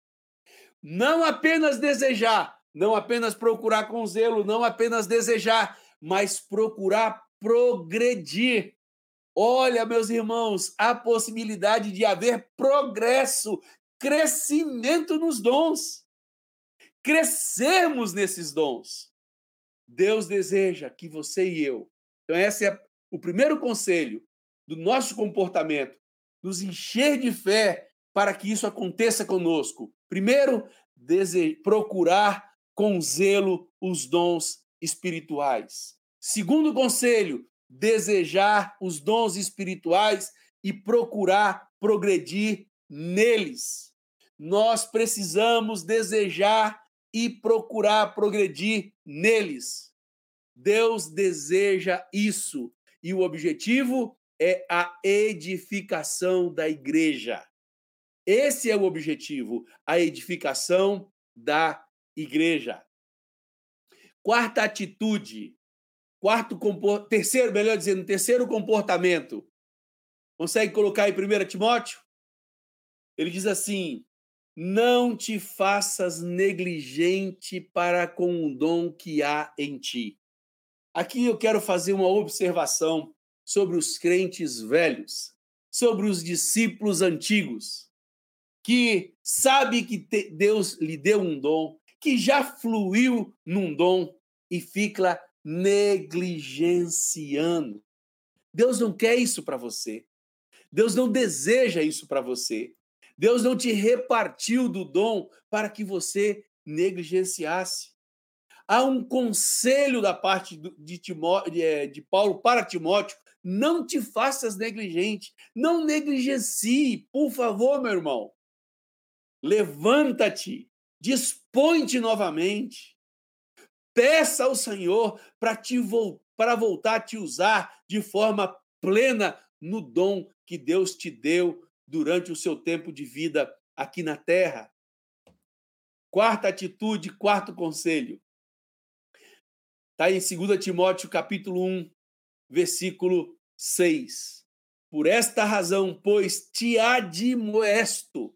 Não apenas desejar, não apenas procurar com zelo, não apenas desejar, mas procurar progredir. Olha, meus irmãos, a possibilidade de haver progresso, crescimento nos dons. Crescermos nesses dons. Deus deseja que você e eu. Então, esse é o primeiro conselho do nosso comportamento, nos encher de fé para que isso aconteça conosco. Primeiro, procurar com zelo os dons espirituais. Segundo conselho, desejar os dons espirituais e procurar progredir neles. Nós precisamos desejar e procurar progredir neles. Deus deseja isso e o objetivo é a edificação da igreja. Esse é o objetivo, a edificação da igreja. Quarta atitude, quarto terceiro, melhor dizendo, terceiro comportamento. Consegue colocar em 1 Timóteo? Ele diz assim: não te faças negligente para com o dom que há em ti. Aqui eu quero fazer uma observação sobre os crentes velhos, sobre os discípulos antigos, que sabe que Deus lhe deu um dom, que já fluiu num dom e fica negligenciando. Deus não quer isso para você. Deus não deseja isso para você. Deus não te repartiu do dom para que você negligenciasse. Há um conselho da parte de, Timó, eh, de Paulo para Timóteo: não te faças negligente, não negligencie, por favor, meu irmão. Levanta-te, dispõe-te novamente. Peça ao Senhor para te para voltar a te usar de forma plena no dom que Deus te deu durante o seu tempo de vida aqui na terra. Quarta atitude, quarto conselho. Está em 2 Timóteo capítulo 1, versículo 6. Por esta razão, pois, te admoesto,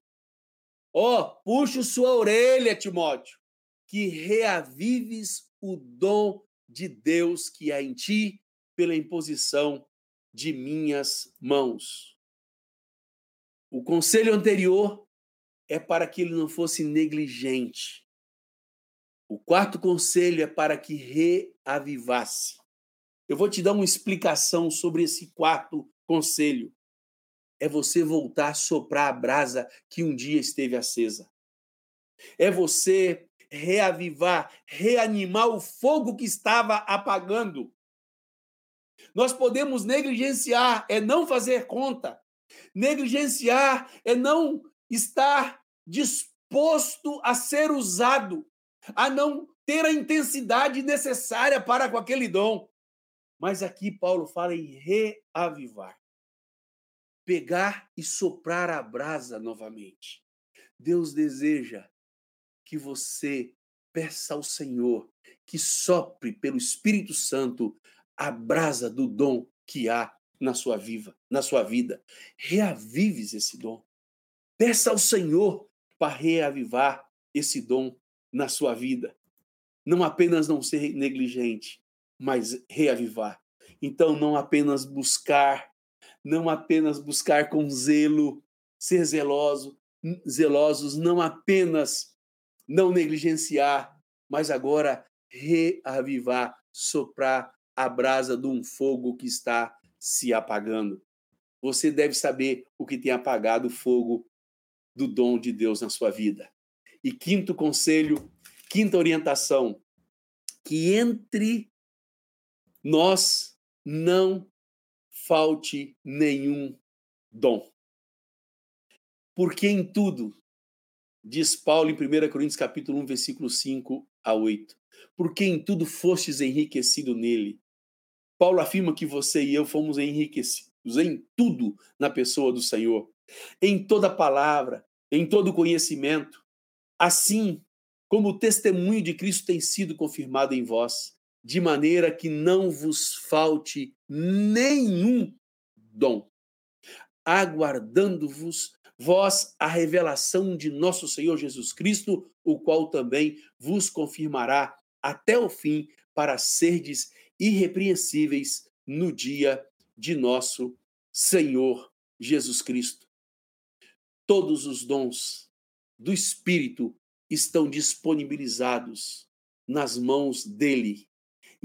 Ó, oh, puxo sua orelha, Timóteo, que reavives o dom de Deus que há em ti pela imposição de minhas mãos. O conselho anterior é para que ele não fosse negligente. O quarto conselho é para que reavivasse. Eu vou te dar uma explicação sobre esse quarto conselho é você voltar a soprar a brasa que um dia esteve acesa. É você reavivar, reanimar o fogo que estava apagando. Nós podemos negligenciar, é não fazer conta. Negligenciar é não estar disposto a ser usado, a não ter a intensidade necessária para com aquele dom. Mas aqui Paulo fala em reavivar. Pegar e soprar a brasa novamente. Deus deseja que você peça ao Senhor que sopre pelo Espírito Santo a brasa do dom que há na sua viva, na sua vida. Reavives esse dom. Peça ao Senhor para reavivar esse dom na sua vida. Não apenas não ser negligente, mas reavivar. Então, não apenas buscar, não apenas buscar com zelo, ser zeloso, zelosos, não apenas não negligenciar, mas agora reavivar, soprar a brasa de um fogo que está se apagando. Você deve saber o que tem apagado o fogo do dom de Deus na sua vida. E quinto conselho, quinta orientação, que entre nós não falte nenhum dom. Porque em tudo, diz Paulo em 1 Coríntios capítulo 1, versículo 5 a 8, porque em tudo fostes enriquecido nele. Paulo afirma que você e eu fomos enriquecidos em tudo na pessoa do Senhor, em toda palavra, em todo conhecimento, assim como o testemunho de Cristo tem sido confirmado em vós de maneira que não vos falte nenhum dom, aguardando-vos vós a revelação de nosso Senhor Jesus Cristo, o qual também vos confirmará até o fim para serdes irrepreensíveis no dia de nosso Senhor Jesus Cristo. Todos os dons do Espírito estão disponibilizados nas mãos dele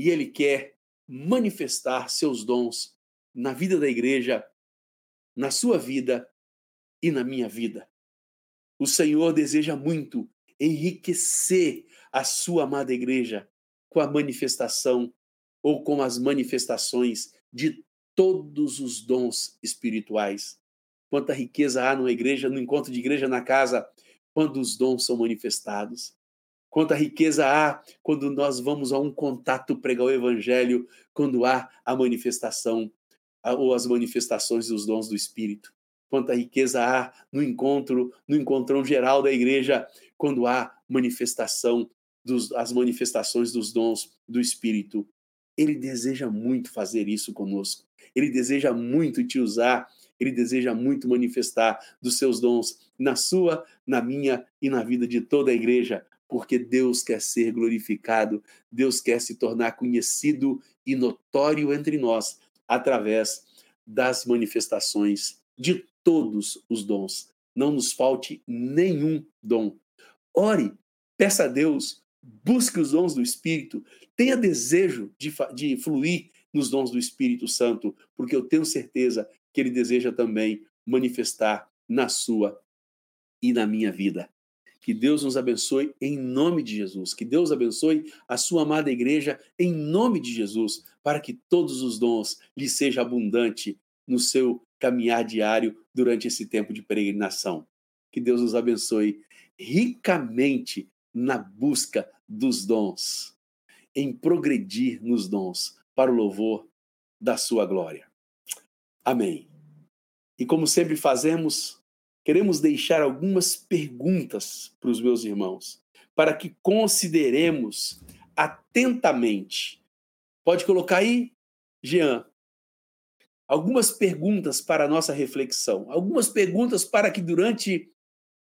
e ele quer manifestar seus dons na vida da igreja, na sua vida e na minha vida. O Senhor deseja muito enriquecer a sua amada igreja com a manifestação ou com as manifestações de todos os dons espirituais. Quanta riqueza há numa igreja, no encontro de igreja na casa, quando os dons são manifestados. Quanta riqueza há quando nós vamos a um contato pregar o evangelho, quando há a manifestação ou as manifestações dos dons do Espírito. Quanta riqueza há no encontro, no encontrão geral da igreja, quando há manifestação dos, as manifestações dos dons do Espírito. Ele deseja muito fazer isso conosco. Ele deseja muito te usar. Ele deseja muito manifestar dos seus dons na sua, na minha e na vida de toda a igreja, porque Deus quer ser glorificado, Deus quer se tornar conhecido e notório entre nós através das manifestações de todos os dons. Não nos falte nenhum dom. Ore, peça a Deus, busque os dons do Espírito, tenha desejo de, de fluir nos dons do Espírito Santo, porque eu tenho certeza que Ele deseja também manifestar na sua e na minha vida. Que Deus nos abençoe em nome de Jesus. Que Deus abençoe a sua amada igreja em nome de Jesus, para que todos os dons lhe sejam abundante no seu caminhar diário durante esse tempo de peregrinação. Que Deus nos abençoe ricamente na busca dos dons, em progredir nos dons para o louvor da sua glória. Amém. E como sempre fazemos, queremos deixar algumas perguntas para os meus irmãos, para que consideremos atentamente. Pode colocar aí, Jean, algumas perguntas para a nossa reflexão, algumas perguntas para que durante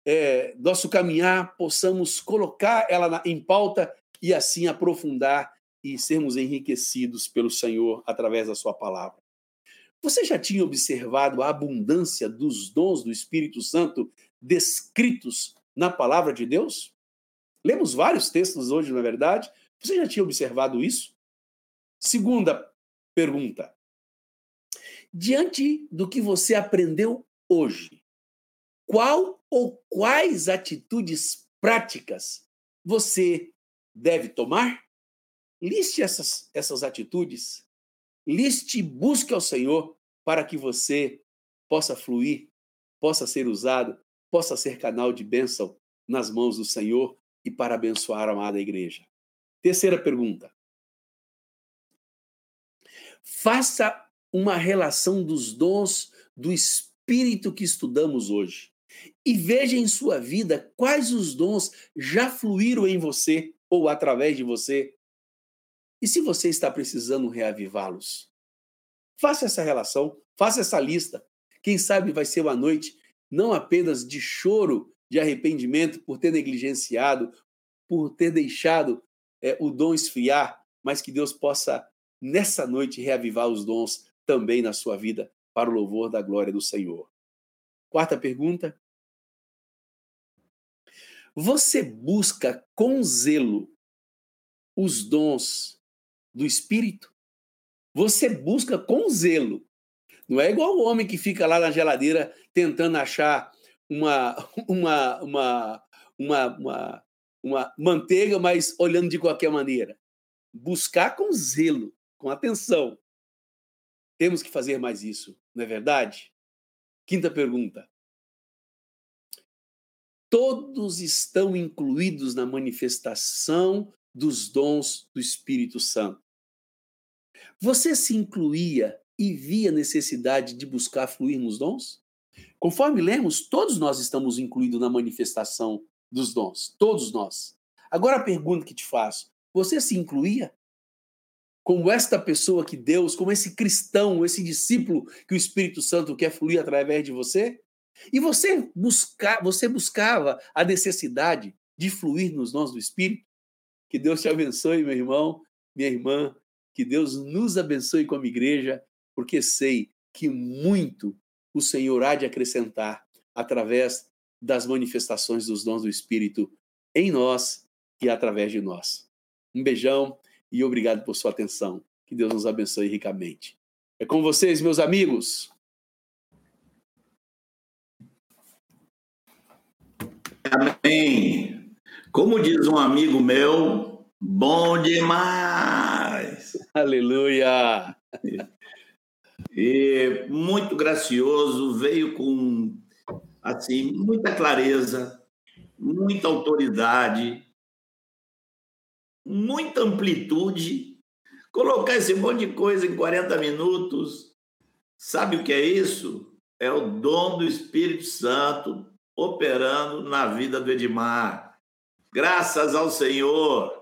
é, nosso caminhar possamos colocar ela na, em pauta e assim aprofundar e sermos enriquecidos pelo Senhor através da Sua palavra. Você já tinha observado a abundância dos dons do Espírito Santo descritos na palavra de Deus? Lemos vários textos hoje, na é verdade. Você já tinha observado isso? Segunda pergunta. Diante do que você aprendeu hoje, qual ou quais atitudes práticas você deve tomar? Liste essas, essas atitudes liste e busque ao Senhor para que você possa fluir, possa ser usado, possa ser canal de bênção nas mãos do Senhor e para abençoar a amada igreja. Terceira pergunta. Faça uma relação dos dons do Espírito que estudamos hoje e veja em sua vida quais os dons já fluíram em você ou através de você. E se você está precisando reavivá-los? Faça essa relação, faça essa lista. Quem sabe vai ser uma noite não apenas de choro, de arrependimento por ter negligenciado, por ter deixado é, o dom esfriar, mas que Deus possa, nessa noite, reavivar os dons também na sua vida, para o louvor da glória do Senhor. Quarta pergunta. Você busca com zelo os dons do Espírito? Você busca com zelo. Não é igual o homem que fica lá na geladeira tentando achar uma, [laughs] uma, uma, uma, uma, uma manteiga, mas olhando de qualquer maneira. Buscar com zelo, com atenção. Temos que fazer mais isso, não é verdade? Quinta pergunta. Todos estão incluídos na manifestação dos dons do Espírito Santo. Você se incluía e via necessidade de buscar fluir nos dons? Conforme lemos, todos nós estamos incluídos na manifestação dos dons, todos nós. Agora a pergunta que te faço: você se incluía? Como esta pessoa que Deus, como esse cristão, esse discípulo que o Espírito Santo quer fluir através de você? E você, busca, você buscava a necessidade de fluir nos dons do Espírito? Que Deus te abençoe, meu irmão, minha irmã, que Deus nos abençoe como igreja, porque sei que muito o Senhor há de acrescentar através das manifestações dos dons do Espírito em nós e através de nós. Um beijão e obrigado por sua atenção. Que Deus nos abençoe ricamente. É com vocês, meus amigos. Amém. Como diz um amigo meu, bom demais. Aleluia! E muito gracioso, veio com assim muita clareza, muita autoridade, muita amplitude. Colocar esse monte de coisa em 40 minutos, sabe o que é isso? É o dom do Espírito Santo operando na vida do Edmar. Graças ao Senhor.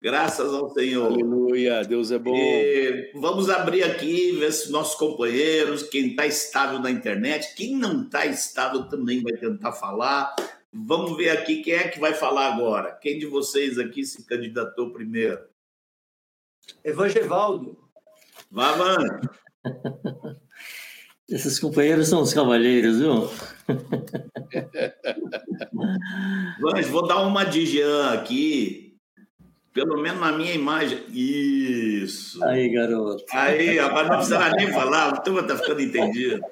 Graças ao Senhor. Aleluia, Deus é bom. E vamos abrir aqui, ver se nossos companheiros, quem está estável na internet, quem não está estável também vai tentar falar. Vamos ver aqui quem é que vai falar agora. Quem de vocês aqui se candidatou primeiro? Evangevaldo. Vá, mano. [laughs] Esses companheiros são os cavalheiros, viu? Vange, vou dar uma de Jean aqui pelo menos na minha imagem. Isso. Aí, garoto. Aí, rapaz, não precisa nem falar, a turma tá ficando entendido.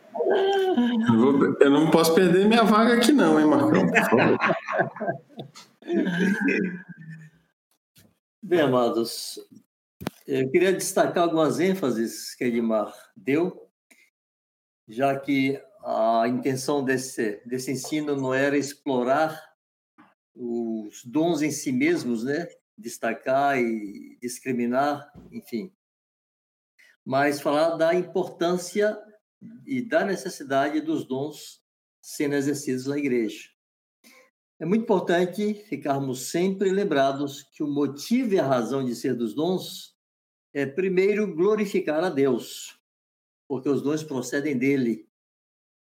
Eu não posso perder minha vaga aqui, não, hein, Marcão? [laughs] Bem, amados, eu queria destacar algumas ênfases que Edmar deu, já que a intenção desse, desse ensino não era explorar os dons em si mesmos, né? Destacar e discriminar, enfim. Mas falar da importância e da necessidade dos dons sendo exercidos na igreja. É muito importante ficarmos sempre lembrados que o motivo e a razão de ser dos dons é, primeiro, glorificar a Deus, porque os dons procedem dele.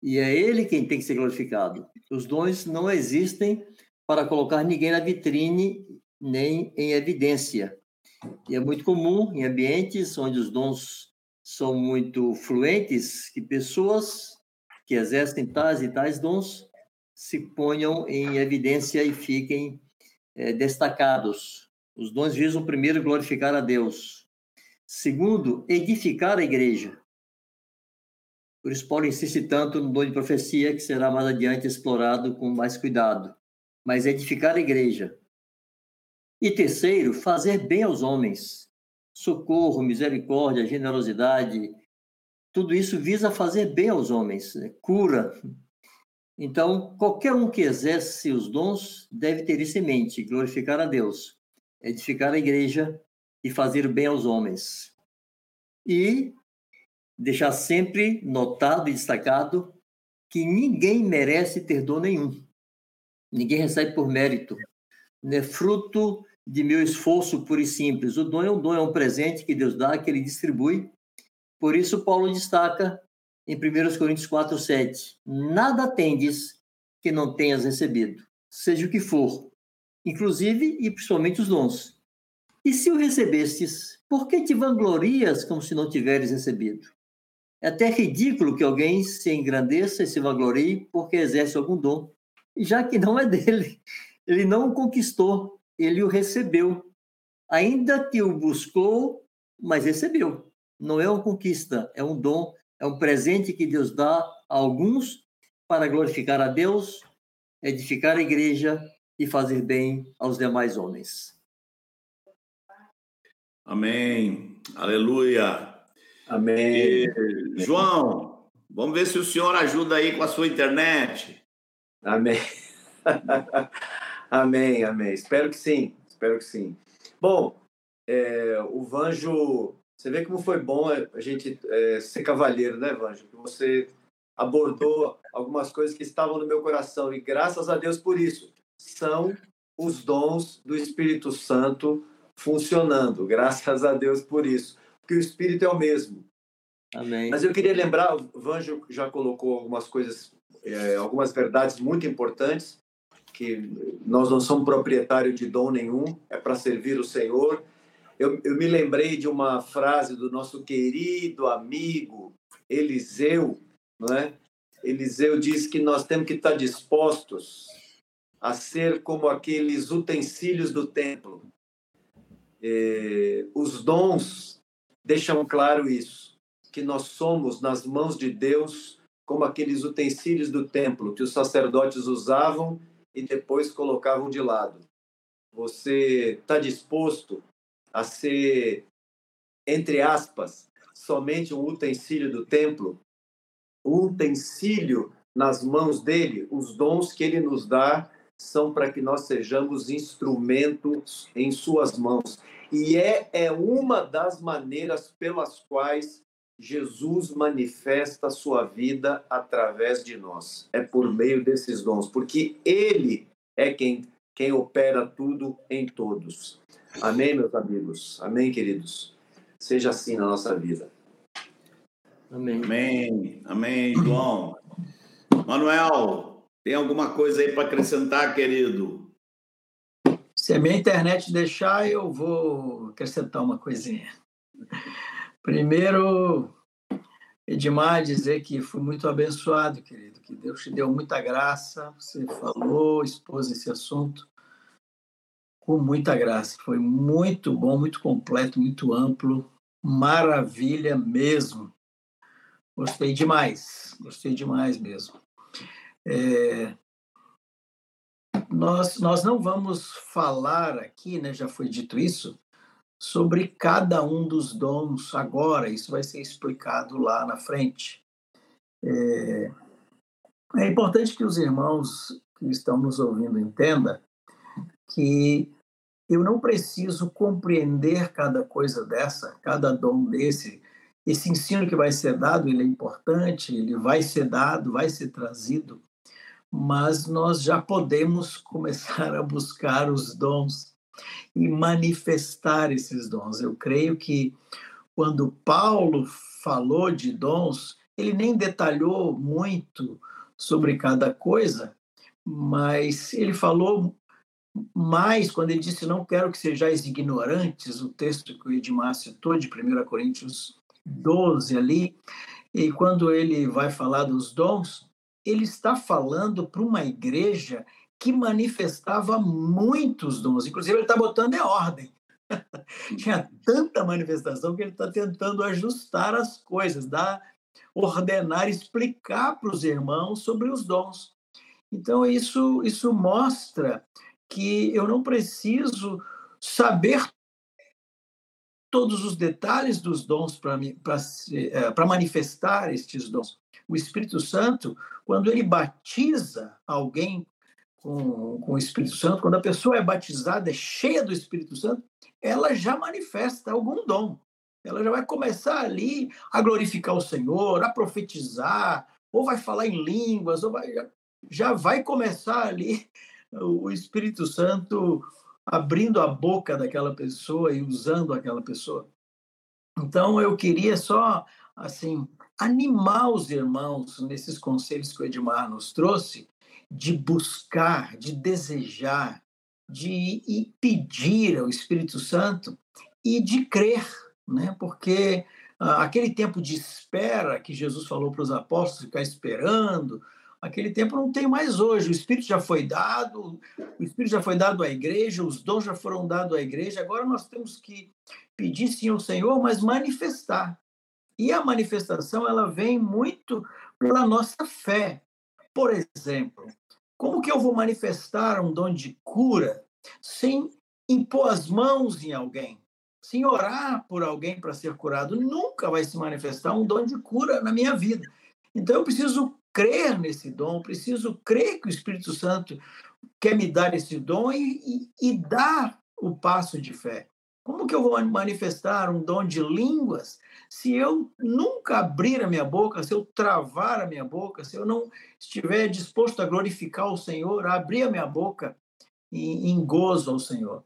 E é ele quem tem que ser glorificado. Os dons não existem para colocar ninguém na vitrine nem em evidência. E é muito comum em ambientes onde os dons são muito fluentes que pessoas que exercem tais e tais dons se ponham em evidência e fiquem é, destacados. Os dons visam, primeiro, glorificar a Deus. Segundo, edificar a igreja. Por isso, Paulo insiste tanto no dom de profecia, que será mais adiante explorado com mais cuidado. Mas edificar a igreja. E terceiro, fazer bem aos homens. socorro, misericórdia, generosidade, tudo isso visa fazer bem aos homens, né? cura. Então, qualquer um que exerce os dons deve ter isso em mente, glorificar a Deus, edificar a igreja e fazer bem aos homens. E deixar sempre notado e destacado que ninguém merece ter dom nenhum. Ninguém recebe por mérito. É fruto de meu esforço puro e simples. O dom é um dom, é um presente que Deus dá, que ele distribui por isso, Paulo destaca em 1 Coríntios 4, 7: Nada tendes que não tenhas recebido, seja o que for, inclusive e principalmente os dons. E se o recebestes, por que te vanglorias como se não tiveres recebido? É até ridículo que alguém se engrandeça e se vanglorie porque exerce algum dom, já que não é dele. Ele não o conquistou, ele o recebeu. Ainda que o buscou, mas recebeu não é uma conquista, é um dom, é um presente que Deus dá a alguns para glorificar a Deus, edificar a igreja e fazer bem aos demais homens. Amém. Aleluia. Amém. E, João, vamos ver se o senhor ajuda aí com a sua internet. Amém. [laughs] amém, amém. Espero que sim. Espero que sim. Bom, é, o Vanjo você vê como foi bom a gente é, ser cavalheiro, né, Vanjo? Que você abordou algumas coisas que estavam no meu coração e graças a Deus por isso. São os dons do Espírito Santo funcionando. Graças a Deus por isso. Porque o Espírito é o mesmo. Amém. Mas eu queria lembrar, o Vanjo já colocou algumas coisas, é, algumas verdades muito importantes, que nós não somos proprietários de dom nenhum, é para servir o Senhor eu, eu me lembrei de uma frase do nosso querido amigo Eliseu, não é? Eliseu diz que nós temos que estar dispostos a ser como aqueles utensílios do templo. É, os dons deixam claro isso, que nós somos nas mãos de Deus como aqueles utensílios do templo que os sacerdotes usavam e depois colocavam de lado. Você está disposto a ser, entre aspas, somente um utensílio do templo, um utensílio nas mãos dele, os dons que ele nos dá são para que nós sejamos instrumentos em suas mãos. E é, é uma das maneiras pelas quais Jesus manifesta a sua vida através de nós. É por meio desses dons, porque ele é quem, quem opera tudo em todos. Amém, meus amigos. Amém, queridos. Seja assim na nossa vida. Amém. Amém. Amém, João. Manuel, tem alguma coisa aí para acrescentar, querido? Se a minha internet deixar, eu vou acrescentar uma coisinha. Primeiro, Edmar, dizer que fui muito abençoado, querido, que Deus te deu muita graça, você falou, expôs esse assunto com muita graça. Foi muito bom, muito completo, muito amplo, maravilha mesmo. Gostei demais, gostei demais mesmo. É... Nós, nós não vamos falar aqui, né, já foi dito isso, sobre cada um dos dons agora, isso vai ser explicado lá na frente. É, é importante que os irmãos que estão nos ouvindo entendam que eu não preciso compreender cada coisa dessa, cada dom desse. Esse ensino que vai ser dado, ele é importante, ele vai ser dado, vai ser trazido, mas nós já podemos começar a buscar os dons e manifestar esses dons. Eu creio que quando Paulo falou de dons, ele nem detalhou muito sobre cada coisa, mas ele falou mas, quando ele disse, não quero que sejais ignorantes, o texto que o Edmar citou, de 1 Coríntios 12 ali, e quando ele vai falar dos dons, ele está falando para uma igreja que manifestava muitos dons. Inclusive, ele está botando em ordem. [laughs] Tinha tanta manifestação que ele está tentando ajustar as coisas, dar, ordenar, explicar para os irmãos sobre os dons. Então, isso, isso mostra que eu não preciso saber todos os detalhes dos dons para é, manifestar estes dons. O Espírito Santo, quando ele batiza alguém com, com o Espírito Santo, quando a pessoa é batizada, é cheia do Espírito Santo, ela já manifesta algum dom. Ela já vai começar ali a glorificar o Senhor, a profetizar, ou vai falar em línguas, ou vai, já vai começar ali o Espírito Santo abrindo a boca daquela pessoa e usando aquela pessoa. Então eu queria só assim animar os irmãos nesses conselhos que o Edmar nos trouxe de buscar, de desejar, de pedir ao Espírito Santo e de crer, né? Porque ah, aquele tempo de espera que Jesus falou para os apóstolos ficar esperando, aquele tempo não tem mais hoje. O Espírito já foi dado, o Espírito já foi dado à igreja, os dons já foram dados à igreja. Agora nós temos que pedir sim ao Senhor, mas manifestar. E a manifestação ela vem muito pela nossa fé. Por exemplo, como que eu vou manifestar um dom de cura sem impor as mãos em alguém? Sem orar por alguém para ser curado? Nunca vai se manifestar um dom de cura na minha vida. Então eu preciso crer nesse dom, preciso crer que o Espírito Santo quer me dar esse dom e, e, e dar o passo de fé. Como que eu vou manifestar um dom de línguas se eu nunca abrir a minha boca, se eu travar a minha boca, se eu não estiver disposto a glorificar o Senhor, a abrir a minha boca em, em gozo ao Senhor?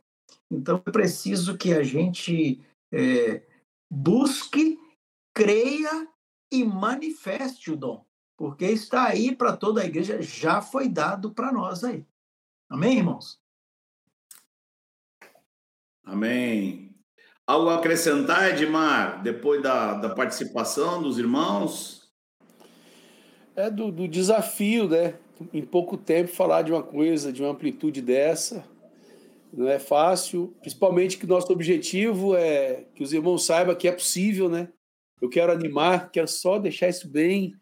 Então, é preciso que a gente é, busque, creia e manifeste o dom porque está aí para toda a igreja, já foi dado para nós aí. Amém, irmãos? Amém. Algo a acrescentar, Edmar, depois da, da participação dos irmãos? É do, do desafio, né? Em pouco tempo falar de uma coisa, de uma amplitude dessa, não é fácil, principalmente que nosso objetivo é que os irmãos saibam que é possível, né? Eu quero animar, quero só deixar isso bem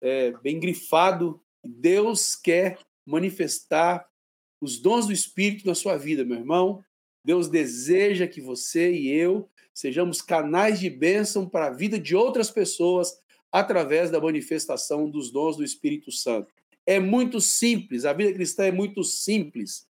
é, bem grifado. Deus quer manifestar os dons do Espírito na sua vida, meu irmão. Deus deseja que você e eu sejamos canais de bênção para a vida de outras pessoas através da manifestação dos dons do Espírito Santo. É muito simples, a vida cristã é muito simples.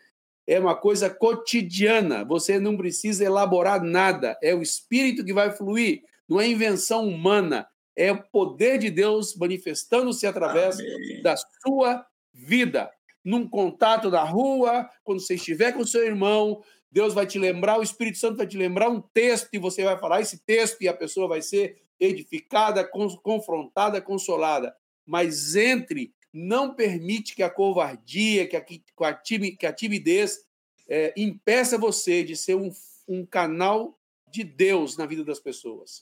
É uma coisa cotidiana, você não precisa elaborar nada, é o Espírito que vai fluir, não é invenção humana, é o poder de Deus manifestando-se através Amém. da sua vida. Num contato da rua, quando você estiver com seu irmão, Deus vai te lembrar, o Espírito Santo vai te lembrar um texto e você vai falar esse texto e a pessoa vai ser edificada, confrontada, consolada. Mas entre, não permite que a covardia, que a, que a timidez é, impeça você de ser um, um canal de Deus na vida das pessoas.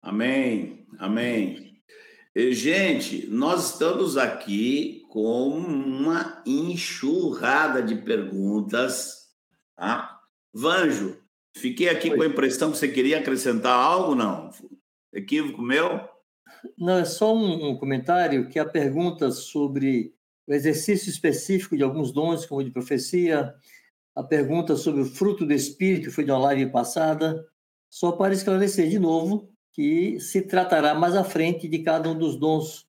Amém, amém. Gente, nós estamos aqui com uma enxurrada de perguntas. Tá? Vanjo, fiquei aqui Oi. com a impressão que você queria acrescentar algo, não? Equívoco meu? Não, é só um, um comentário que a pergunta sobre o exercício específico de alguns dons, como de profecia, a pergunta sobre o fruto do Espírito, foi de uma live passada, só para esclarecer de novo que se tratará mais à frente de cada um dos dons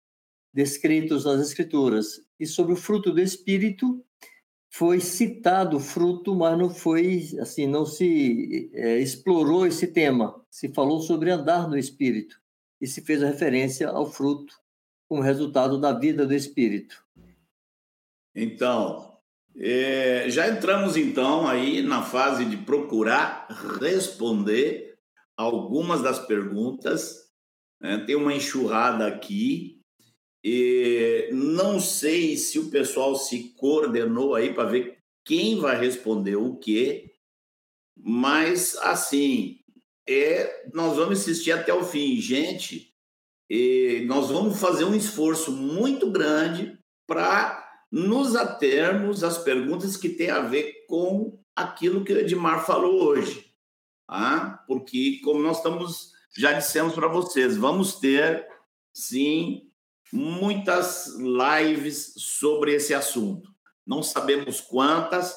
descritos nas Escrituras. E sobre o fruto do Espírito, foi citado o fruto, mas não foi assim, não se é, explorou esse tema. Se falou sobre andar no Espírito e se fez referência ao fruto como resultado da vida do Espírito. Então, é, já entramos então aí na fase de procurar responder algumas das perguntas. Né? Tem uma enxurrada aqui. E não sei se o pessoal se coordenou aí para ver quem vai responder o quê, mas assim, é, nós vamos assistir até o fim. Gente, nós vamos fazer um esforço muito grande para nos atermos às perguntas que têm a ver com aquilo que o Edmar falou hoje ah, porque, como nós estamos, já dissemos para vocês, vamos ter, sim, muitas lives sobre esse assunto. Não sabemos quantas,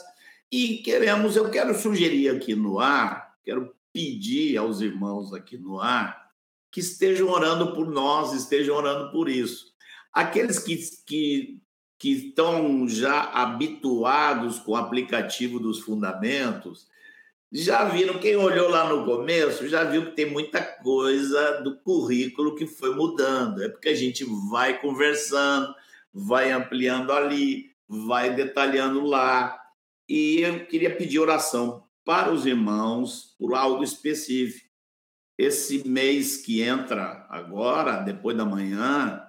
e queremos, eu quero sugerir aqui no ar, quero pedir aos irmãos aqui no ar que estejam orando por nós, estejam orando por isso. Aqueles que, que, que estão já habituados com o aplicativo dos fundamentos, já viram, quem olhou lá no começo, já viu que tem muita coisa do currículo que foi mudando. É porque a gente vai conversando, vai ampliando ali, vai detalhando lá. E eu queria pedir oração para os irmãos por algo específico. Esse mês que entra agora, depois da manhã,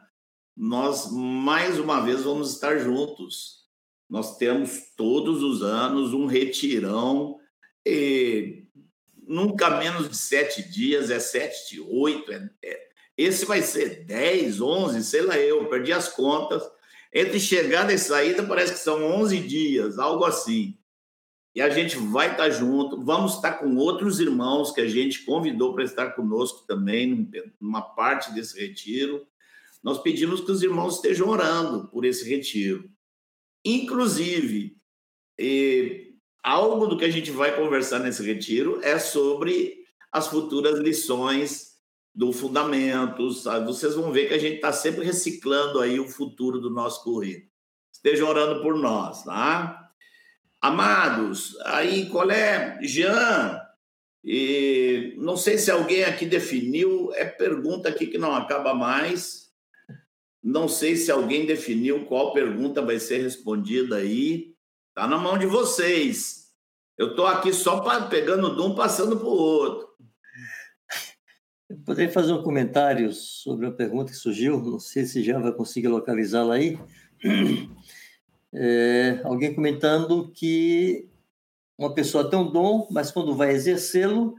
nós mais uma vez vamos estar juntos. Nós temos todos os anos um retirão, e nunca menos de sete dias, é sete, oito, é, é, esse vai ser dez, onze, sei lá eu, perdi as contas. Entre chegada e saída parece que são onze dias, algo assim e a gente vai estar junto. Vamos estar com outros irmãos que a gente convidou para estar conosco também, numa parte desse retiro. Nós pedimos que os irmãos estejam orando por esse retiro. Inclusive, algo do que a gente vai conversar nesse retiro é sobre as futuras lições do Fundamentos. Vocês vão ver que a gente está sempre reciclando aí o futuro do nosso currículo. Estejam orando por nós, tá? Amados, aí qual é? Jean, e não sei se alguém aqui definiu, é pergunta aqui que não acaba mais. Não sei se alguém definiu qual pergunta vai ser respondida aí. Está na mão de vocês. Eu estou aqui só pra, pegando de um, passando para o outro. Eu poderia fazer um comentário sobre a pergunta que surgiu, não sei se já vai conseguir localizá-la aí. É, alguém comentando que uma pessoa tem um dom, mas quando vai exercê-lo,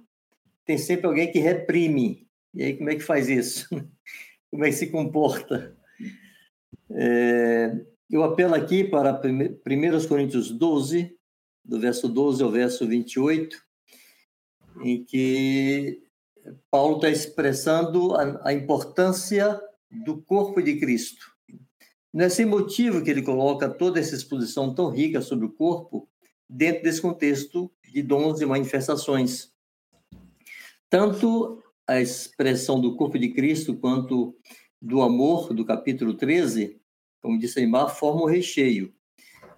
tem sempre alguém que reprime. E aí, como é que faz isso? [laughs] como é que se comporta? É, eu apelo aqui para 1 Coríntios 12, do verso 12 ao verso 28, em que Paulo está expressando a, a importância do corpo de Cristo. Não é motivo que ele coloca toda essa exposição tão rica sobre o corpo dentro desse contexto de dons e manifestações. Tanto a expressão do corpo de Cristo quanto do amor, do capítulo 13, como disse Aymar, forma o recheio.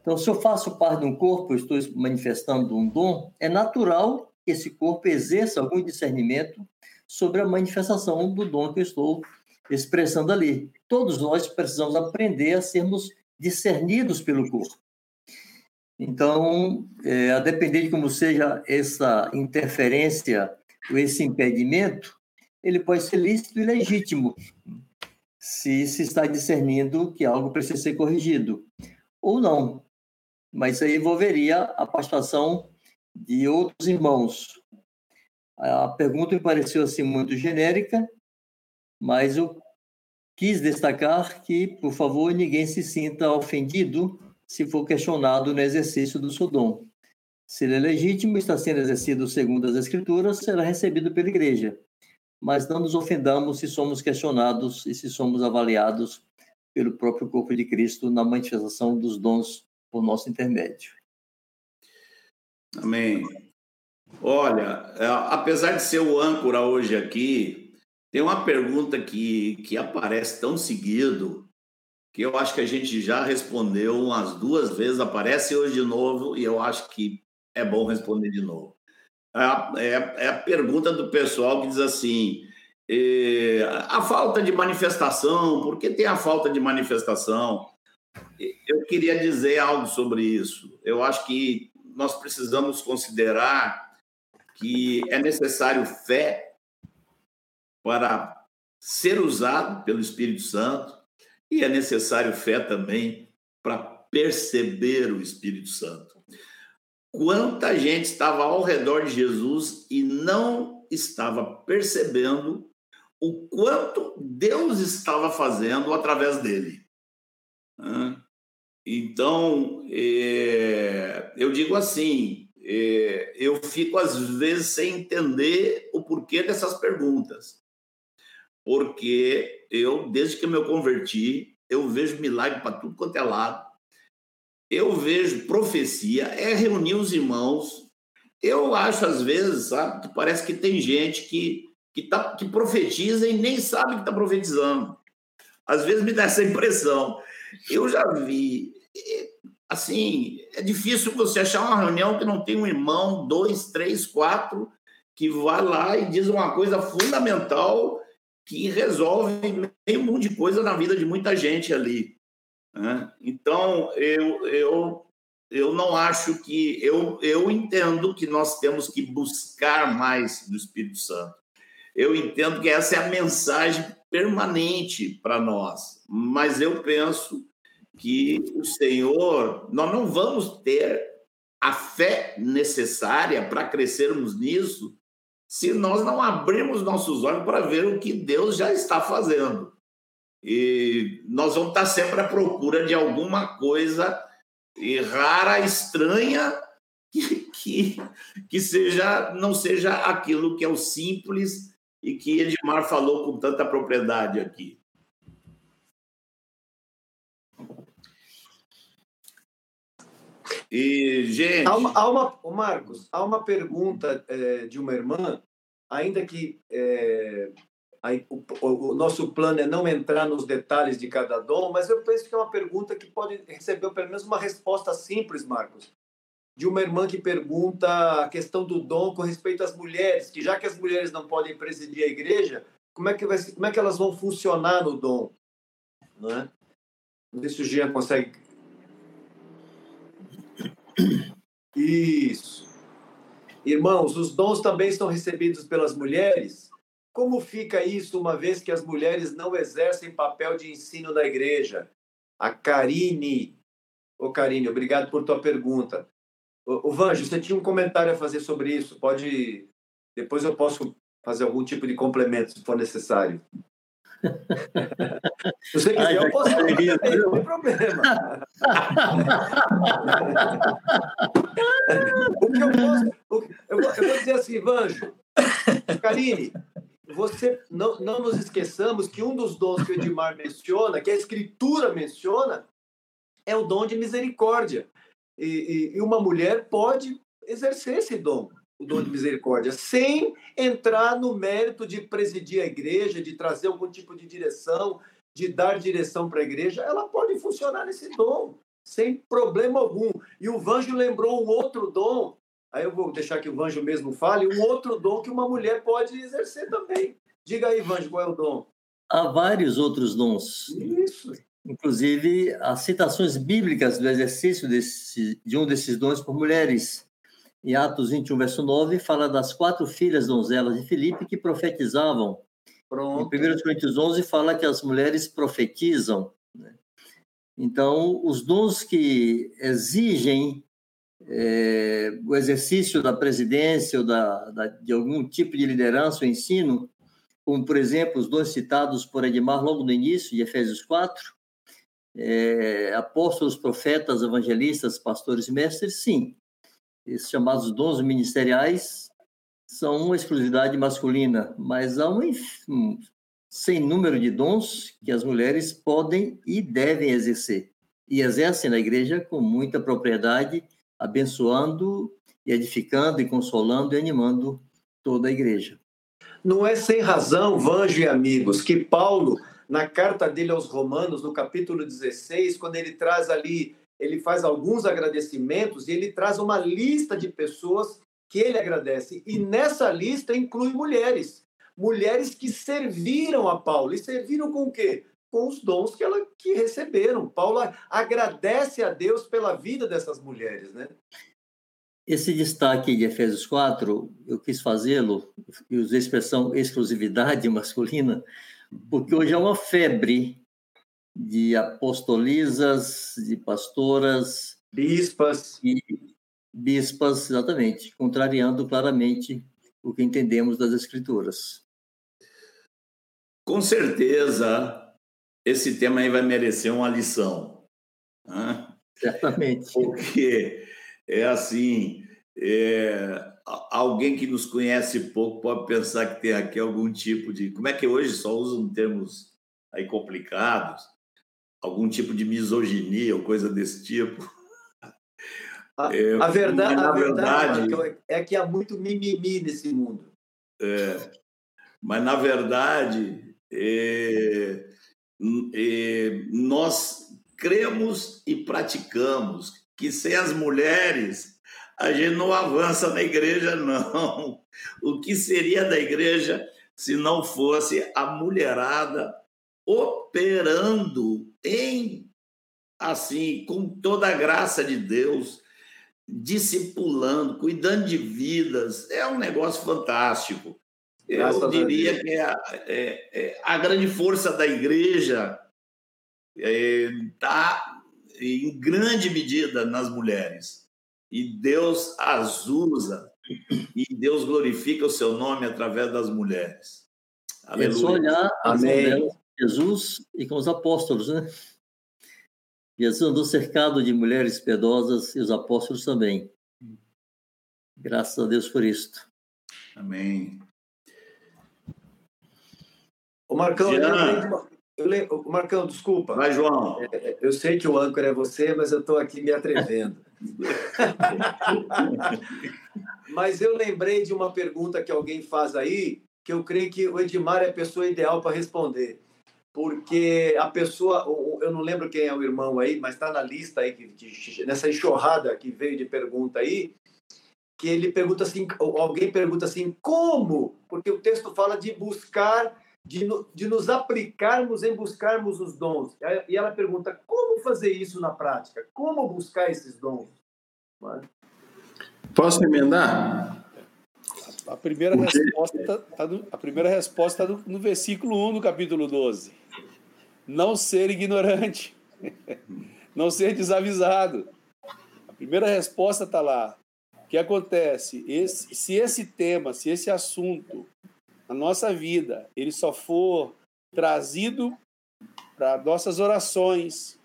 Então, se eu faço parte de um corpo, estou manifestando um dom, é natural que esse corpo exerça algum discernimento sobre a manifestação do dom que eu estou expressando ali. Todos nós precisamos aprender a sermos discernidos pelo corpo. Então, é, a depender de como seja essa interferência ou esse impedimento, ele pode ser lícito e legítimo, se se está discernindo que algo precisa ser corrigido, ou não. Mas isso aí envolveria a participação de outros irmãos. A pergunta me pareceu assim muito genérica, mas eu quis destacar que, por favor, ninguém se sinta ofendido se for questionado no exercício do seu dom. Se ele é legítimo está sendo exercido segundo as Escrituras, será recebido pela igreja. Mas não nos ofendamos se somos questionados e se somos avaliados pelo próprio corpo de Cristo na manifestação dos dons por nosso intermédio. Amém. Olha, é, apesar de ser o âncora hoje aqui, tem uma pergunta que, que aparece tão seguido que eu acho que a gente já respondeu umas duas vezes, aparece hoje de novo e eu acho que é bom responder de novo. É a, é, é a pergunta do pessoal que diz assim: é, a falta de manifestação, por que tem a falta de manifestação? Eu queria dizer algo sobre isso. Eu acho que nós precisamos considerar que é necessário fé para ser usado pelo Espírito Santo e é necessário fé também para perceber o Espírito Santo. Quanta gente estava ao redor de Jesus e não estava percebendo o quanto Deus estava fazendo através dele. Então, é, eu digo assim: é, eu fico às vezes sem entender o porquê dessas perguntas porque eu, desde que eu me converti, eu vejo milagre para tudo quanto é lado. Eu vejo profecia, é reunir os irmãos, eu acho, às vezes, sabe, que parece que tem gente que, que, tá, que profetiza e nem sabe que está profetizando. Às vezes me dá essa impressão. Eu já vi, assim, é difícil você achar uma reunião que não tem um irmão, dois, três, quatro, que vai lá e diz uma coisa fundamental que resolve meio mundo de coisa na vida de muita gente ali. Né? Então, eu, eu eu não acho que. Eu, eu entendo que nós temos que buscar mais do Espírito Santo. Eu entendo que essa é a mensagem permanente para nós, mas eu penso que o Senhor, nós não vamos ter a fé necessária para crescermos nisso se nós não abrirmos nossos olhos para ver o que Deus já está fazendo. E nós vamos estar sempre à procura de alguma coisa rara, estranha, que, que, que seja não seja aquilo que é o simples e que Edmar falou com tanta propriedade aqui. E, gente. Há uma, há uma, Marcos, há uma pergunta é, de uma irmã, ainda que é, o, o, nosso plano é não entrar nos detalhes de cada dom, mas eu penso que é uma pergunta que pode receber pelo menos uma resposta simples, Marcos, de uma irmã que pergunta a questão do dom com respeito às mulheres, que já que as mulheres não podem presidir a igreja, como é que, vai, como é que elas vão funcionar no dom? Não é? Não sei se o Jean consegue. Isso. Irmãos, os dons também são recebidos pelas mulheres? Como fica isso uma vez que as mulheres não exercem papel de ensino na igreja? A Karine. Ô, Karine, obrigado por tua pergunta. O, Vanjo, você tinha um comentário a fazer sobre isso. Pode. Depois eu posso fazer algum tipo de complemento, se for necessário. [laughs] Se você quiser, Ai, eu posso fazer, não tem problema. [laughs] o que eu posso. Eu vou, eu vou dizer assim, Vanjo, Karine, você não, não nos esqueçamos que um dos dons que o Edmar menciona, que a Escritura menciona, é o dom de misericórdia. E, e, e, uma mulher pode exercer esse dom, o dom de misericórdia, sem entrar no mérito de presidir a igreja, de trazer algum tipo de direção, de dar direção para a igreja. Ela pode funcionar nesse dom, sem problema algum. E o Vanjo lembrou um outro dom Aí eu vou deixar que o Vanjo mesmo fale, um outro dom que uma mulher pode exercer também. Diga aí, Vanjo, qual é o dom? Há vários outros dons. Isso. Inclusive, as citações bíblicas do exercício desse, de um desses dons por mulheres. Em Atos 21, verso 9, fala das quatro filhas donzelas de Filipe que profetizavam. Pronto. Em 1 Coríntios 11, fala que as mulheres profetizam. Né? Então, os dons que exigem é, o exercício da presidência ou da, da, de algum tipo de liderança ou ensino, como, por exemplo, os dois citados por Edmar logo no início, de Efésios 4, é, apóstolos, profetas, evangelistas, pastores e mestres, sim. Esses chamados dons ministeriais são uma exclusividade masculina, mas há um, um sem número de dons que as mulheres podem e devem exercer. E exercem na igreja com muita propriedade abençoando e edificando e consolando e animando toda a igreja. Não é sem razão, Vanjo e amigos, que Paulo, na carta dele aos Romanos, no capítulo 16, quando ele traz ali, ele faz alguns agradecimentos e ele traz uma lista de pessoas que ele agradece. E nessa lista inclui mulheres. Mulheres que serviram a Paulo. E serviram com o quê? Com os dons que, ela, que receberam. Paulo agradece a Deus pela vida dessas mulheres, né? Esse destaque de Efésios 4, eu quis fazê-lo, e usei a expressão exclusividade [laughs] masculina, porque hoje é uma febre de apostolisas, de pastoras, bispas. E bispas, exatamente, contrariando claramente o que entendemos das Escrituras. Com certeza, esse tema aí vai merecer uma lição. Né? Certamente. Porque é assim, é, alguém que nos conhece pouco pode pensar que tem aqui algum tipo de... Como é que hoje só usam termos aí complicados? Algum tipo de misoginia ou coisa desse tipo. A, é, a verdade, a verdade, verdade é que há muito mimimi nesse mundo. É, mas, na verdade, é, é, nós cremos e praticamos que sem as mulheres a gente não avança na igreja, [laughs] não. O que seria da igreja se não fosse a mulherada operando em assim, com toda a graça de Deus, discipulando, cuidando de vidas. É um negócio fantástico. Eu diria que é a, é, é a, grande força da igreja está é, em grande medida nas mulheres. E Deus as usa, e Deus glorifica o seu nome através das mulheres. Aleluia. É só olhar Amém. Jesus e com os apóstolos, né? Jesus andou cercado de mulheres piedosas e os apóstolos também. Graças a Deus por isto. Amém. O Marcão, eu eu lembro, Marcão, desculpa. Vai, João. É, é, eu sei que o âncora é você, mas eu estou aqui me atrevendo. [laughs] mas eu lembrei de uma pergunta que alguém faz aí, que eu creio que o Edmar é a pessoa ideal para responder porque a pessoa, eu não lembro quem é o irmão aí, mas está na lista aí, nessa enxurrada que veio de pergunta aí, que ele pergunta assim, alguém pergunta assim, como? Porque o texto fala de buscar, de, de nos aplicarmos em buscarmos os dons. E ela pergunta, como fazer isso na prática? Como buscar esses dons? Posso emendar? A primeira resposta tá no, a primeira resposta está no, no versículo 1 do capítulo 12 não ser ignorante, [laughs] não ser desavisado. A primeira resposta está lá. O que acontece? Esse, se esse tema, se esse assunto, a nossa vida, ele só for trazido para nossas orações,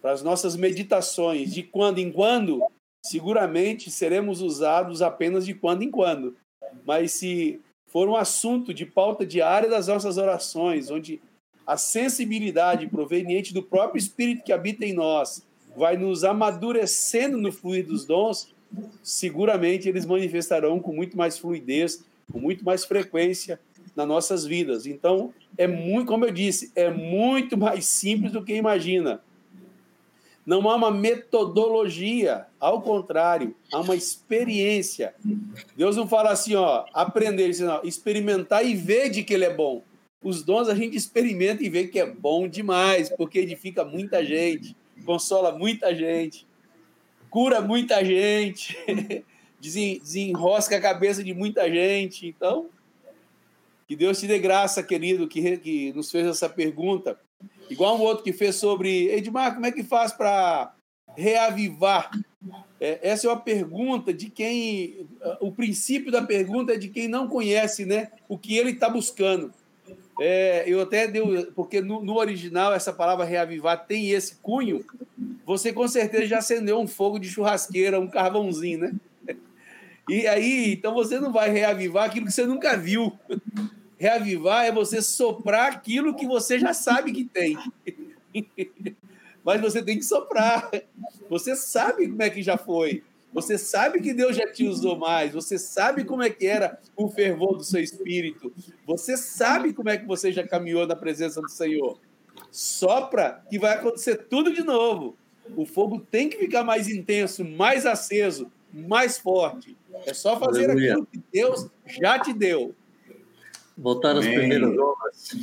para as nossas meditações, de quando em quando, seguramente seremos usados apenas de quando em quando. Mas se for um assunto de pauta diária das nossas orações, onde a sensibilidade proveniente do próprio Espírito que habita em nós vai nos amadurecendo no fluir dos dons, seguramente eles manifestarão com muito mais fluidez, com muito mais frequência nas nossas vidas. Então, é muito, como eu disse, é muito mais simples do que imagina. Não há uma metodologia, ao contrário, há uma experiência. Deus não fala assim, ó, aprender, não, experimentar e ver de que ele é bom. Os dons a gente experimenta e vê que é bom demais, porque edifica muita gente, consola muita gente, cura muita gente, [laughs] desenrosca a cabeça de muita gente. Então, que Deus te dê graça, querido, que, que nos fez essa pergunta. Igual um outro que fez sobre, Edmar, como é que faz para reavivar? É, essa é uma pergunta de quem. O princípio da pergunta é de quem não conhece né, o que ele está buscando. É, eu até deu, porque no, no, original essa palavra reavivar tem esse cunho. Você com certeza já acendeu um fogo de churrasqueira, um carvãozinho, né? E aí, então você não vai reavivar aquilo que você nunca viu. Reavivar é você soprar aquilo que você já sabe que tem. [laughs] Mas você tem que soprar. Você sabe como é que já foi. Você sabe que Deus já te usou mais, você sabe como é que era o fervor do seu espírito, você sabe como é que você já caminhou na presença do Senhor. Sopra que vai acontecer tudo de novo. O fogo tem que ficar mais intenso, mais aceso, mais forte. É só fazer Aleluia. aquilo que Deus já te deu. Voltar às primeiras obras.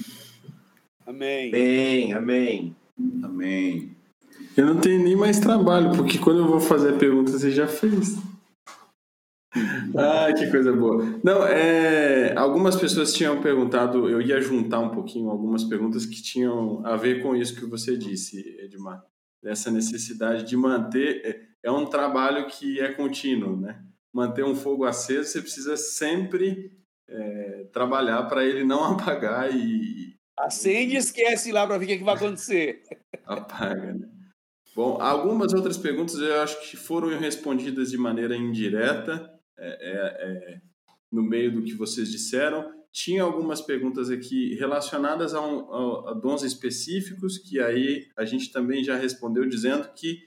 Amém. Amém, amém. Amém. Eu não tenho nem mais trabalho, porque quando eu vou fazer a pergunta, você já fez. Ah, que coisa boa. Não, é, algumas pessoas tinham perguntado, eu ia juntar um pouquinho algumas perguntas que tinham a ver com isso que você disse, Edmar. Dessa necessidade de manter. É, é um trabalho que é contínuo, né? Manter um fogo aceso, você precisa sempre é, trabalhar para ele não [laughs] apagar e. Acende e esquece lá para ver o que, que vai acontecer. [laughs] Apaga, né? Bom, algumas outras perguntas eu acho que foram respondidas de maneira indireta, é, é, é, no meio do que vocês disseram. Tinha algumas perguntas aqui relacionadas a, um, a, a dons específicos, que aí a gente também já respondeu dizendo que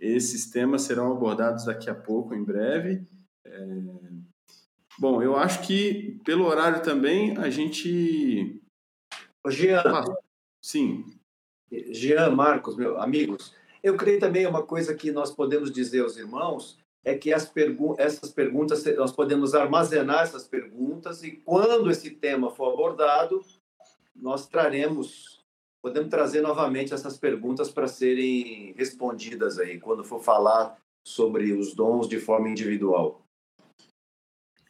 esses temas serão abordados daqui a pouco, em breve. É... Bom, eu acho que pelo horário também a gente. Ô, Jean. Ah, sim. Jean, Marcos, meus amigos, eu creio também uma coisa que nós podemos dizer aos irmãos é que pergu essas perguntas, nós podemos armazenar essas perguntas e quando esse tema for abordado, nós traremos, podemos trazer novamente essas perguntas para serem respondidas aí, quando for falar sobre os dons de forma individual.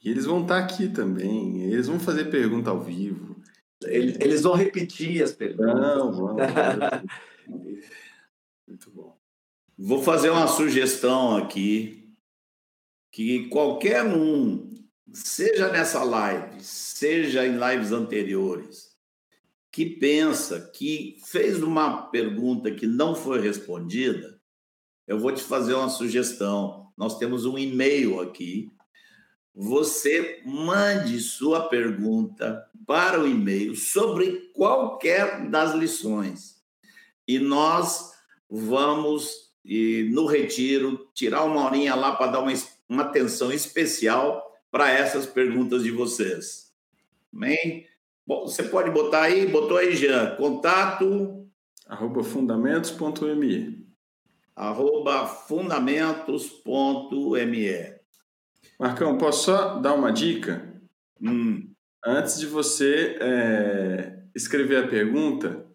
E eles vão estar aqui também, eles vão fazer pergunta ao vivo. Eles, vão repetir as perguntas. Não, vão. Muito bom. Vou fazer uma sugestão aqui que qualquer um, seja nessa live, seja em lives anteriores, que pensa que fez uma pergunta que não foi respondida, eu vou te fazer uma sugestão. Nós temos um e-mail aqui. Você mande sua pergunta para o e-mail sobre qualquer das lições. E nós vamos, no retiro, tirar uma horinha lá para dar uma uma atenção especial para essas perguntas de vocês. Amém? Bom, você pode botar aí, botou aí, Jean, contato... Arroba fundamentos.me Arroba fundamentos.me Marcão, posso só dar uma dica? Hum. Antes de você é, escrever a pergunta,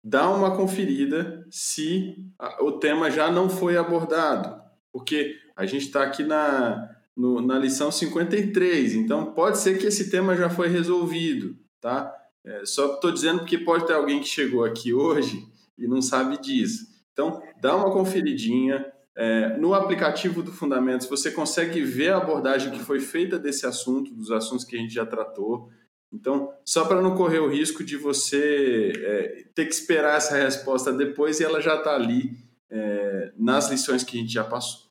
dá uma conferida se o tema já não foi abordado. Porque a gente está aqui na, no, na lição 53, então pode ser que esse tema já foi resolvido, tá? É, só estou dizendo porque pode ter alguém que chegou aqui hoje e não sabe disso. Então, dá uma conferidinha. É, no aplicativo do Fundamentos, você consegue ver a abordagem que foi feita desse assunto, dos assuntos que a gente já tratou. Então, só para não correr o risco de você é, ter que esperar essa resposta depois e ela já está ali é, nas lições que a gente já passou.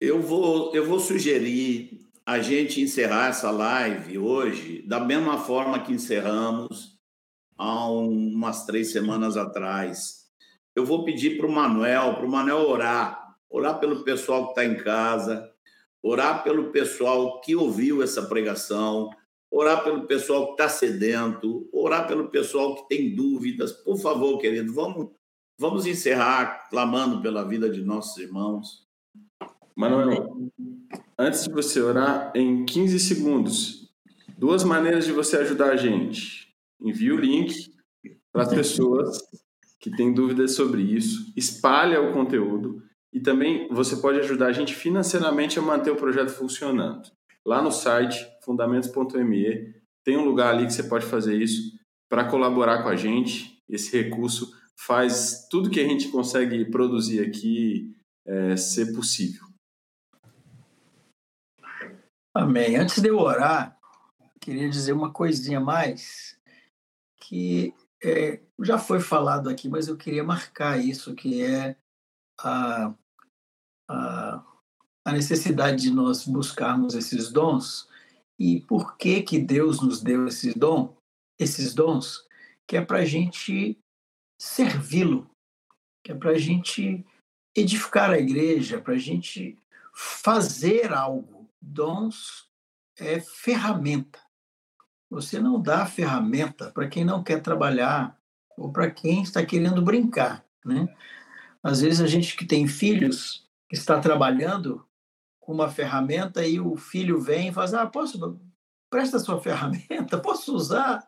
Eu vou, eu vou sugerir a gente encerrar essa live hoje da mesma forma que encerramos há umas três semanas atrás. Eu vou pedir para o Manuel, para o Manuel orar, orar pelo pessoal que está em casa, orar pelo pessoal que ouviu essa pregação, orar pelo pessoal que está sedento, orar pelo pessoal que tem dúvidas. Por favor, querido, vamos, vamos encerrar clamando pela vida de nossos irmãos. Manuel, antes de você orar, em 15 segundos, duas maneiras de você ajudar a gente. Envie o link para as pessoas que têm dúvidas sobre isso, espalha o conteúdo e também você pode ajudar a gente financeiramente a manter o projeto funcionando. Lá no site fundamentos.me tem um lugar ali que você pode fazer isso para colaborar com a gente. Esse recurso faz tudo que a gente consegue produzir aqui é, ser possível. Amém. Antes de eu orar, queria dizer uma coisinha mais que é, já foi falado aqui, mas eu queria marcar isso, que é a, a, a necessidade de nós buscarmos esses dons. E por que que Deus nos deu esses dom, esses dons, que é para a gente servi-lo, que é para a gente edificar a igreja, para a gente fazer algo dons é ferramenta. Você não dá ferramenta para quem não quer trabalhar ou para quem está querendo brincar, né? Às vezes a gente que tem filhos está trabalhando com uma ferramenta e o filho vem e faz: "Ah, posso presta sua [laughs] ferramenta, posso usar?"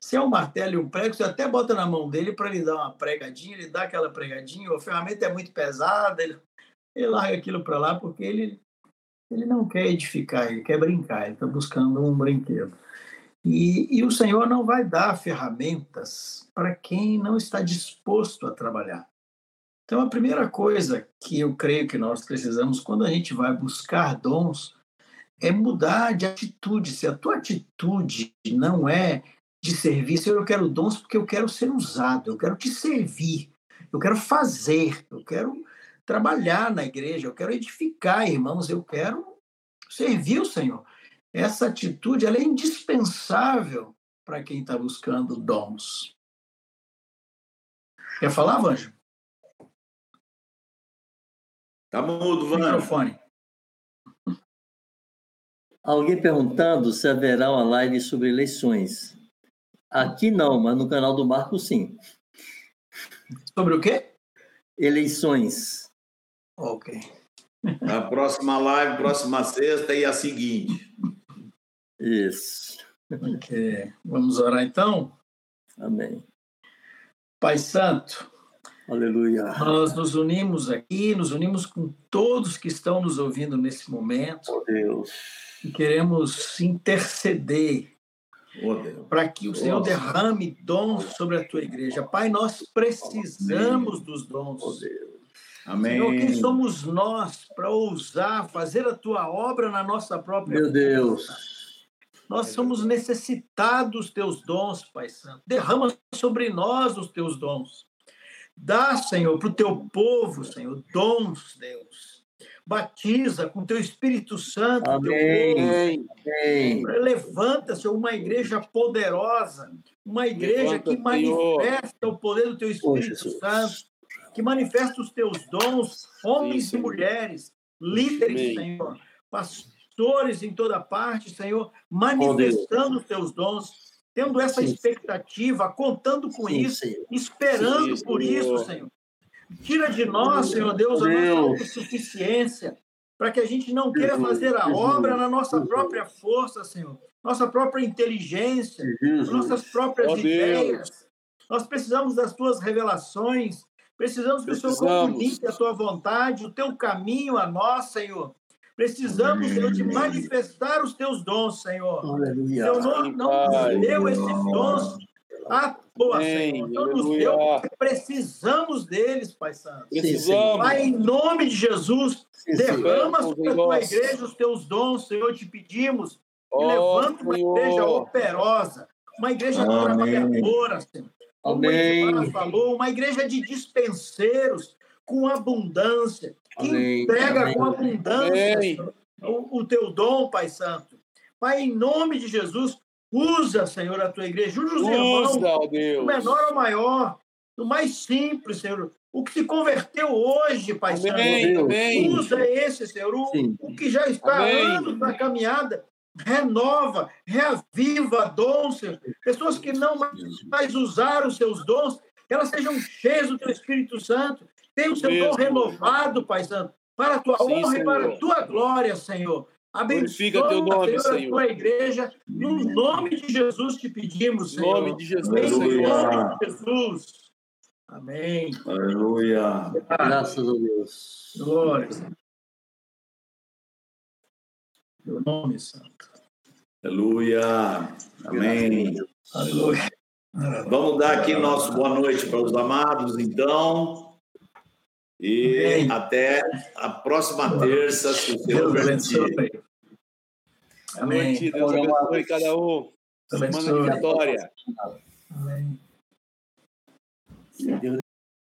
Se é um martelo e um prego, você até bota na mão dele para ele dar uma pregadinha, ele dá aquela pregadinha, a ferramenta é muito pesada, ele, ele larga aquilo para lá porque ele ele não quer edificar, ele quer brincar, ele está buscando um brinquedo. E, e o Senhor não vai dar ferramentas para quem não está disposto a trabalhar. Então, a primeira coisa que eu creio que nós precisamos, quando a gente vai buscar dons, é mudar de atitude. Se a tua atitude não é de serviço, eu quero dons porque eu quero ser usado, eu quero te servir, eu quero fazer, eu quero trabalhar na igreja, eu quero edificar, irmãos, eu quero servir o Senhor. Essa atitude ela é indispensável para quem está buscando dons. Quer falar, Vanjo? Tá mudo, Vânia. Microfone. Alguém perguntando se haverá uma live sobre eleições. Aqui não, mas no canal do Marco sim. Sobre o quê? Eleições. Ok. A próxima live, próxima sexta e a seguinte. Isso. Ok. Vamos orar então? Amém. Pai Santo, Aleluia. nós nos unimos aqui, nos unimos com todos que estão nos ouvindo nesse momento Oh, Deus. e queremos interceder Oh, Deus. para que o Senhor Nossa. derrame dons sobre a tua igreja. Pai, nós precisamos dos Oh, dons. Deus. Amém. Senhor, quem somos nós para ousar fazer a tua obra na nossa própria Meu Deus. Nós somos necessitados dos teus dons, Pai Santo. Derrama sobre nós os teus dons. Dá, Senhor, para o teu povo, Senhor, dons, Deus. Batiza com teu Espírito Santo, o teu Amém. povo. Amém. Amém. Levanta, Senhor, uma igreja poderosa, uma igreja Levanta, que Senhor. manifesta o poder do teu Espírito Jesus. Santo, que manifesta os teus dons, homens Sim, e mulheres, líderes, Amém. Senhor, pastores em toda parte, Senhor, manifestando os teus dons, tendo essa Sim. expectativa, contando com Sim, isso, Senhor. esperando Sim, por Senhor. isso, Senhor. Tira de nós, Senhor Deus, a nossa Deus. autossuficiência, para que a gente não queira fazer a obra na nossa própria força, Senhor, nossa própria inteligência, nossas próprias Deus. ideias. Nós precisamos das tuas revelações, precisamos que o Senhor Precisamos. comunique a tua vontade, o teu caminho a nós, Senhor. Precisamos, Senhor, de manifestar os teus dons, Senhor. Aleluia. Senhor, não, não Pai. nos deu esses dons à toa, Amém. Senhor. Não nos deu porque precisamos deles, Pai Santo. Precisamos. Pai, em nome de Jesus, Sim, Senhor. derrama sobre a tua igreja os teus dons, Senhor, te pedimos. E Ó, levanta uma igreja operosa, uma igreja Amém. trabalhadora, Senhor. Como a Amém. Edmara falou, uma igreja de dispenseiros com abundância, que Amém. entrega Amém. com abundância o, o teu dom, Pai Santo. Pai, em nome de Jesus, usa, Senhor, a tua igreja, usa os irmãos, Deus. menor ao maior, do mais simples, Senhor. O que se converteu hoje, Pai Amém, Santo. amém. Usa esse, Senhor. O, o que já está há Amém. anos na caminhada, renova, reaviva dons, Senhor. Pessoas que não mais usaram os seus dons, que elas sejam cheias do teu Espírito Santo. Tenha o seu dom Mesmo. renovado, Pai Santo, para a tua Sim, honra e para a Senhor. tua glória, Senhor. Abençoa, teu nome, Senhor, a Senhor. tua igreja. No nome de Jesus te pedimos, Em Senhor. nome de Jesus, Em Senhor. nome de Jesus. Amém. Aleluia. Graças a Deus. Glória. Teu nome, Santo. Aleluia. Amém. Aleluia. Vamos dar aqui nosso boa noite para os amados, então. E Amém. até a próxima terça, se o Senhor Deus permitir. abençoe. Amém. Noite, Deus abençoe cada um. Semana de vitória. Amém. Deus